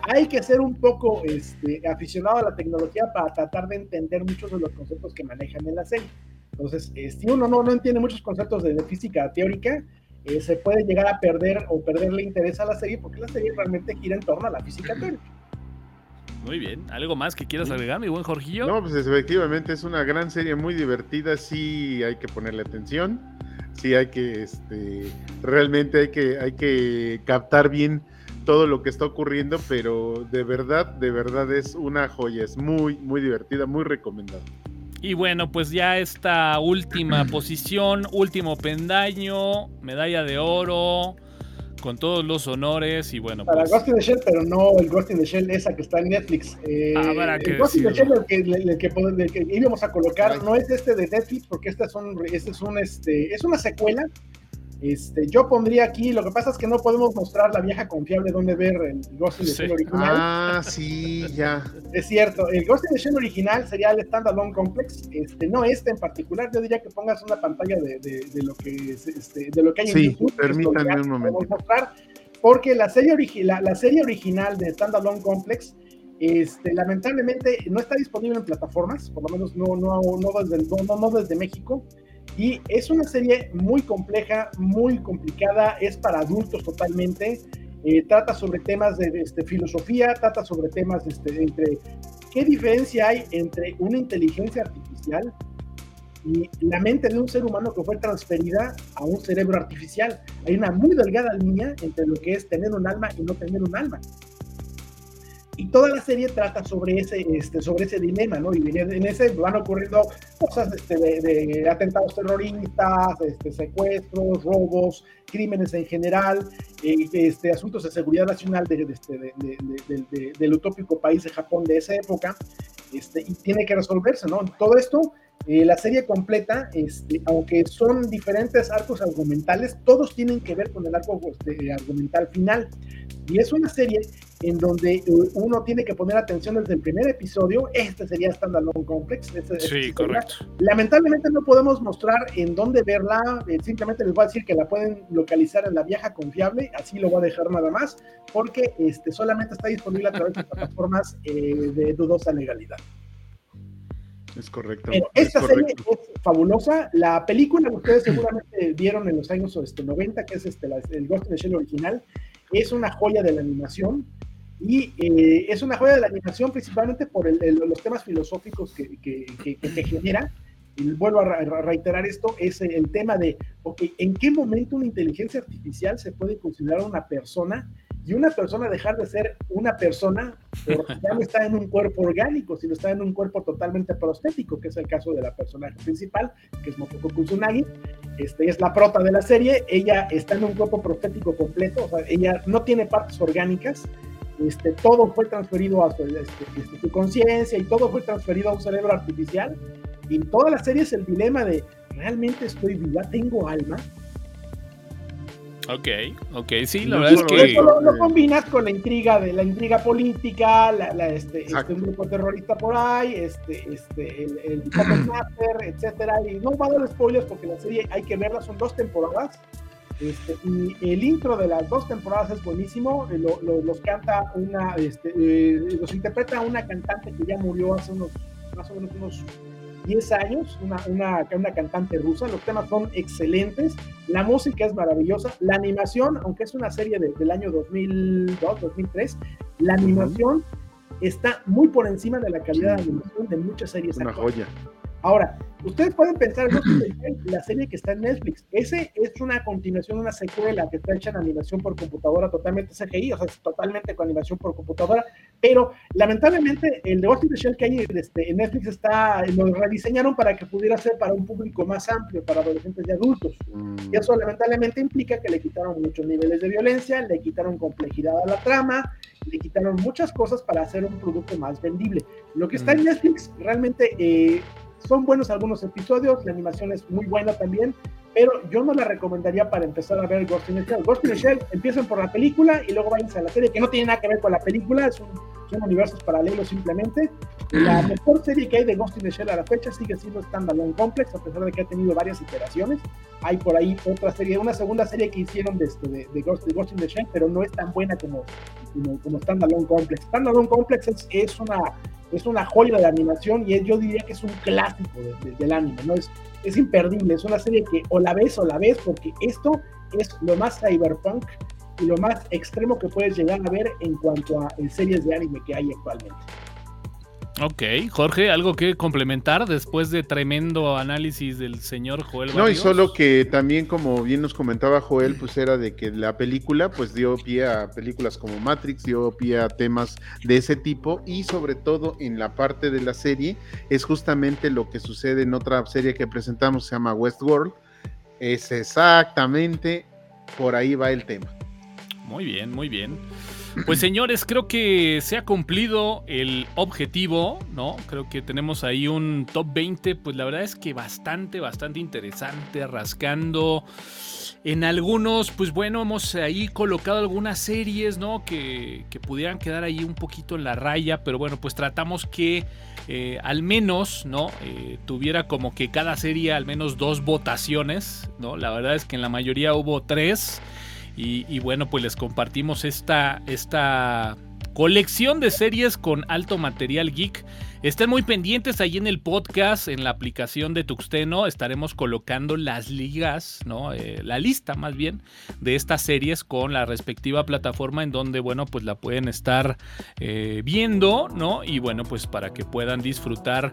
B: hay que ser un poco este, aficionado a la tecnología para tratar de entender muchos de los conceptos que manejan en la serie. Entonces, eh, si uno no, no entiende muchos conceptos de, física teórica, eh, se puede llegar a perder o perderle interés a la serie porque la serie realmente gira en torno a la física teórica.
A: Muy bien, ¿algo más que quieras agregar, mi buen Jorgillo?
C: No, pues efectivamente es una gran serie muy divertida, sí hay que ponerle atención sí hay que, este, realmente hay que, hay que captar bien todo lo que está ocurriendo, pero de verdad, de verdad es una joya, es muy, muy divertida, muy recomendada.
A: Y bueno, pues ya esta última posición, último pendaño, medalla de oro, con todos los honores y bueno.
B: Para pues... Ghost in the Shell, pero no el Ghost in the Shell esa que está en Netflix. Eh, el Ghost in the Shell, el que, el, que, el que, íbamos a colocar, no es este de Netflix, porque este es, un, este es, un, este, es una secuela este, yo pondría aquí, lo que pasa es que no podemos mostrar la vieja confiable donde ver el Ghost in the Shell original.
C: Ah, sí, ya.
B: Es cierto, el Ghost in the Shell original sería el Standalone Complex, este, no este en particular, yo diría que pongas una pantalla de, de, lo, que este, de lo que hay
C: en YouTube. permítanme un momento.
B: Mostrar, porque la serie, la, la serie original de Standalone Complex este, lamentablemente no está disponible en plataformas, por lo menos no, no, no, desde, no, no desde México. Y es una serie muy compleja, muy complicada, es para adultos totalmente. Eh, trata sobre temas de, este, filosofía, trata sobre temas este, entre qué diferencia hay entre una inteligencia artificial y la mente de un ser humano que fue transferida a un cerebro artificial. Hay una muy delgada línea entre lo que es tener un alma y no tener un alma y toda la serie trata sobre ese, este, sobre ese dilema, ¿no? Y en ese van ocurriendo cosas este, de, atentados terroristas, este, secuestros, robos, crímenes en general, eh, este, asuntos de seguridad nacional de, este, del utópico país de Japón de esa época, este, y tiene que resolverse, ¿no? Todo esto eh, la serie completa, este, aunque son diferentes arcos argumentales, todos tienen que ver con el arco este, argumental final. Y es una serie en donde eh, uno tiene que poner atención desde el primer episodio. Este sería Standalone Complex.
A: sí, correcto.
B: Lamentablemente no podemos mostrar en dónde verla. Eh, simplemente les voy a decir que la pueden localizar en la vieja confiable. Así lo voy a dejar nada más, porque este, solamente está disponible a través de plataformas de dudosa legalidad.
C: Es correcto.
B: esta serie es fabulosa. La película que ustedes seguramente vieron en los años este, 90, que es este, el Ghost in the Shell original, es una joya de la animación. Y eh, es una joya de la animación principalmente por los temas filosóficos que, que, que, genera. Y vuelvo a reiterar esto, es el tema de, ok, ¿en qué momento una inteligencia artificial se puede considerar una persona y una persona dejar de ser una persona porque ya no está en un cuerpo orgánico, sino está en un cuerpo totalmente prostético, que es el caso de la personaje principal, que es Mokoko Kusunagi. Este, es la prota de la serie, ella está en un cuerpo prostético completo, o sea, ella no tiene partes orgánicas, este, todo fue transferido a su, este, este, su conciencia y todo fue transferido a un cerebro artificial. Y toda la serie es el dilema de, ¿realmente estoy viva? ¿Tengo alma?
A: Ok, ok, sí, la verdad es que...
B: lo, combinas con la intriga de la intriga política, la, este, este, un grupo terrorista por ahí, este, este, el, el Master, etcétera, y no va a dar spoilers porque la serie hay que verla, son dos temporadas, este, y el intro de las dos temporadas es buenísimo, eh, los canta una, este, eh, los interpreta una cantante que ya murió hace unos, más o menos unos 10 años, una, una, una, cantante rusa. Los temas son excelentes, la música es maravillosa, la animación, aunque es una serie del año 2002, 2003, la animación está muy por encima de la calidad de animación de muchas series.
C: Una joya.
B: Ahora, ustedes pueden pensar en la serie que está en Netflix. Ese es una continuación, una secuela que está hecha en animación por computadora, totalmente CGI, o sea, es totalmente con animación por computadora. Pero lamentablemente, el de in the Shell que hay este, en Netflix está, lo rediseñaron para que pudiera ser para un público más amplio, para adolescentes y adultos. Mm. Y eso lamentablemente implica que le quitaron muchos niveles de violencia, le quitaron complejidad a la trama, le quitaron muchas cosas para hacer un producto más vendible. Lo que está en mm. Netflix realmente. Eh, son buenos algunos episodios, la animación es muy buena también, pero yo no la recomendaría para empezar a ver Ghost in the Shell. Ghost in the Shell empiezan por la película y luego vayan a la serie, que no tiene nada que ver con la película, es un son universos paralelos simplemente. La mejor serie que hay de Ghost in the Shell a la fecha sigue siendo Standalone Complex, a pesar de que ha tenido varias iteraciones. Hay por ahí otra serie, una segunda serie que hicieron de, este, de, Ghost, in the Shell, pero no es tan buena como, como, Standalone Complex. Standalone Complex es, es, una, es una joya de animación y yo diría que es un clásico del anime, ¿no? Es, es imperdible, es una serie que o la ves o la ves porque esto es lo más cyberpunk y lo más extremo que puedes llegar a ver en cuanto a series de anime que hay actualmente.
A: Ok, Jorge, ¿algo que complementar después de tremendo análisis del señor Joel?
C: No, y solo que también, como bien nos comentaba Joel, pues era de que la película pues dio pie a películas como Matrix, dio pie a temas de ese tipo y sobre todo en la parte de la serie es justamente lo que sucede en otra serie que presentamos, se llama Westworld, es exactamente por ahí va el tema.
A: Muy bien, muy bien. Pues señores, creo que se ha cumplido el objetivo, ¿no? Creo que tenemos ahí un top 20, pues la verdad es que bastante, bastante interesante, rascando. En algunos, pues bueno, hemos ahí colocado algunas series, ¿no? Que, que pudieran quedar ahí un poquito en la raya, pero bueno, pues tratamos que eh, al menos, ¿no? Eh, tuviera como que cada serie al menos dos votaciones, ¿no? La verdad es que en la mayoría hubo tres. Y, bueno, pues les compartimos esta, esta colección de series con alto material geek. Estén muy pendientes ahí en el podcast, en la aplicación de Tuxteno. Estaremos colocando las ligas, ¿no? Eh, la lista más bien de estas series con la respectiva plataforma en donde, bueno, pues la pueden estar eh, viendo, ¿no? Y bueno, pues para que puedan disfrutar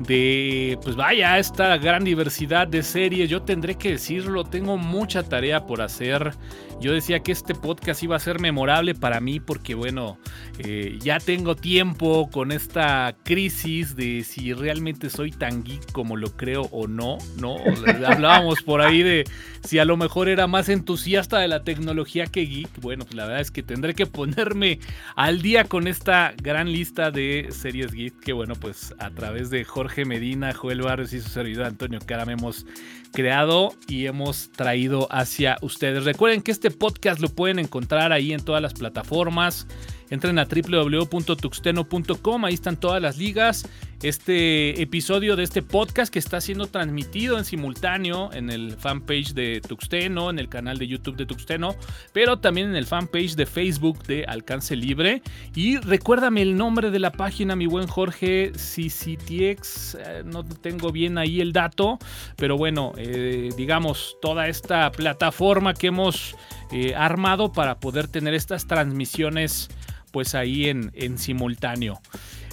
A: de, pues vaya, esta gran diversidad de series. Yo tendré que decirlo, tengo mucha tarea por hacer. Yo decía que este podcast iba a ser memorable para mí porque, bueno, eh, ya tengo tiempo con esta crisis de si realmente soy tan geek como lo creo o no, ¿no? Hablábamos por ahí de si a lo mejor era más entusiasta de la tecnología que geek. Bueno, pues la verdad es que tendré que ponerme al día con esta gran lista de series geek que, bueno, pues a través de Jorge Medina, Joel Barrios y su servidor Antonio Caram hemos creado y hemos traído hacia ustedes. Recuerden que este podcast lo pueden encontrar ahí en todas las plataformas. Entren a www.tuxteno.com, ahí están todas las ligas. Este episodio de este podcast que está siendo transmitido en simultáneo en el fanpage de Tuxteno, en el canal de YouTube de Tuxteno, pero también en el fanpage de Facebook de Alcance Libre. Y recuérdame el nombre de la página, mi buen Jorge CCTX, eh, no tengo bien ahí el dato, pero bueno, eh, digamos, toda esta plataforma que hemos eh, armado para poder tener estas transmisiones pues ahí en, en simultáneo.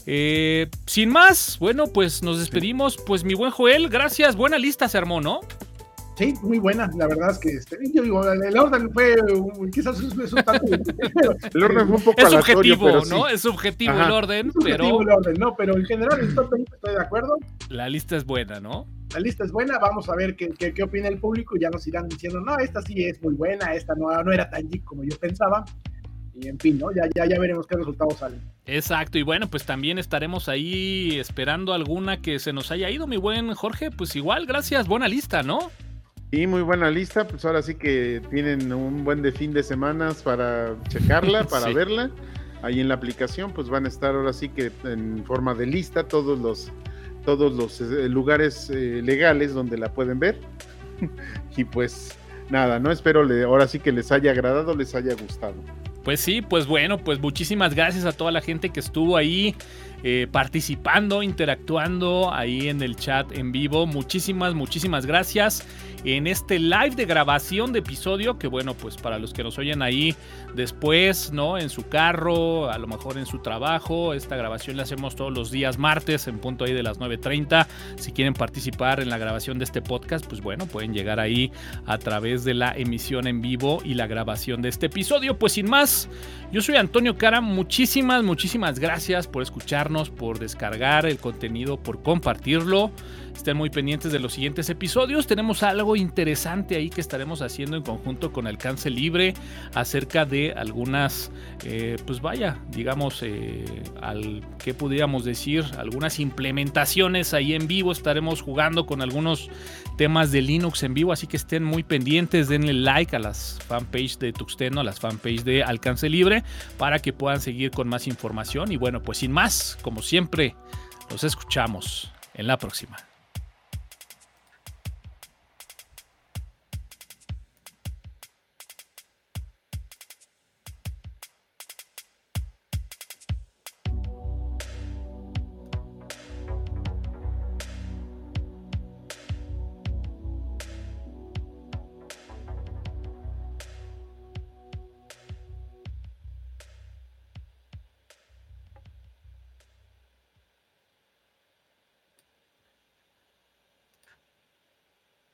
A: Eh, sin más, bueno, pues nos despedimos. Pues mi buen Joel, gracias. Buena lista se armó, ¿no?
B: Sí, muy buena. La verdad es que este, yo digo, el orden fue quizás es, un tanto.
C: el orden fue un poco
A: Es subjetivo, ¿no? Es subjetivo el orden, pero.
B: el orden, ¿no? Pero en general top estoy de acuerdo.
A: La lista es buena, ¿no?
B: La lista es buena, vamos a ver qué, qué, qué opina el público. Ya nos irán diciendo, no, esta sí es muy buena, esta no, no era tan geek como yo pensaba y en fin, ¿no? Ya, ya, ya veremos qué resultados salen.
A: Exacto, y bueno, pues también estaremos ahí esperando alguna que se nos haya ido, mi buen Jorge. Pues igual, gracias, buena lista, ¿no?
C: Y muy buena lista, pues ahora sí que tienen un buen de fin de semanas para checarla, para verla. Ahí en la aplicación, pues van a estar ahora sí que en forma de lista todos los todos los eh, lugares eh, legales donde la pueden ver. y pues nada, no espero le, ahora sí que les haya agradado, les haya gustado.
A: Pues sí, pues bueno, pues muchísimas gracias a toda la gente que estuvo ahí eh, participando, interactuando ahí en el chat en vivo. Muchísimas, muchísimas gracias en este live de grabación de episodio que bueno, pues para los que nos oyen ahí después, ¿no? En su carro, a lo mejor en su trabajo, esta grabación la hacemos todos los días martes en punto ahí de las 9.30. Si quieren participar en la grabación de este podcast, pues bueno, pueden llegar ahí a través de la emisión en vivo y la grabación de este episodio. Pues sin más, yo soy Antonio Cara, muchísimas, muchísimas gracias por escucharnos, por descargar el contenido, por compartirlo. Estén muy pendientes de los siguientes episodios. Tenemos algo interesante ahí que estaremos haciendo en conjunto con Alcance Libre acerca de algunas, eh, pues vaya, digamos, eh, al que pudiéramos decir, algunas implementaciones ahí en vivo. Estaremos jugando con algunos temas de Linux en vivo, así que estén muy pendientes, denle like a las fanpage de Tuxteno, a las fanpage de Alcance Libre, para que puedan seguir con más información. Y bueno, pues sin más, como siempre, los escuchamos en la próxima.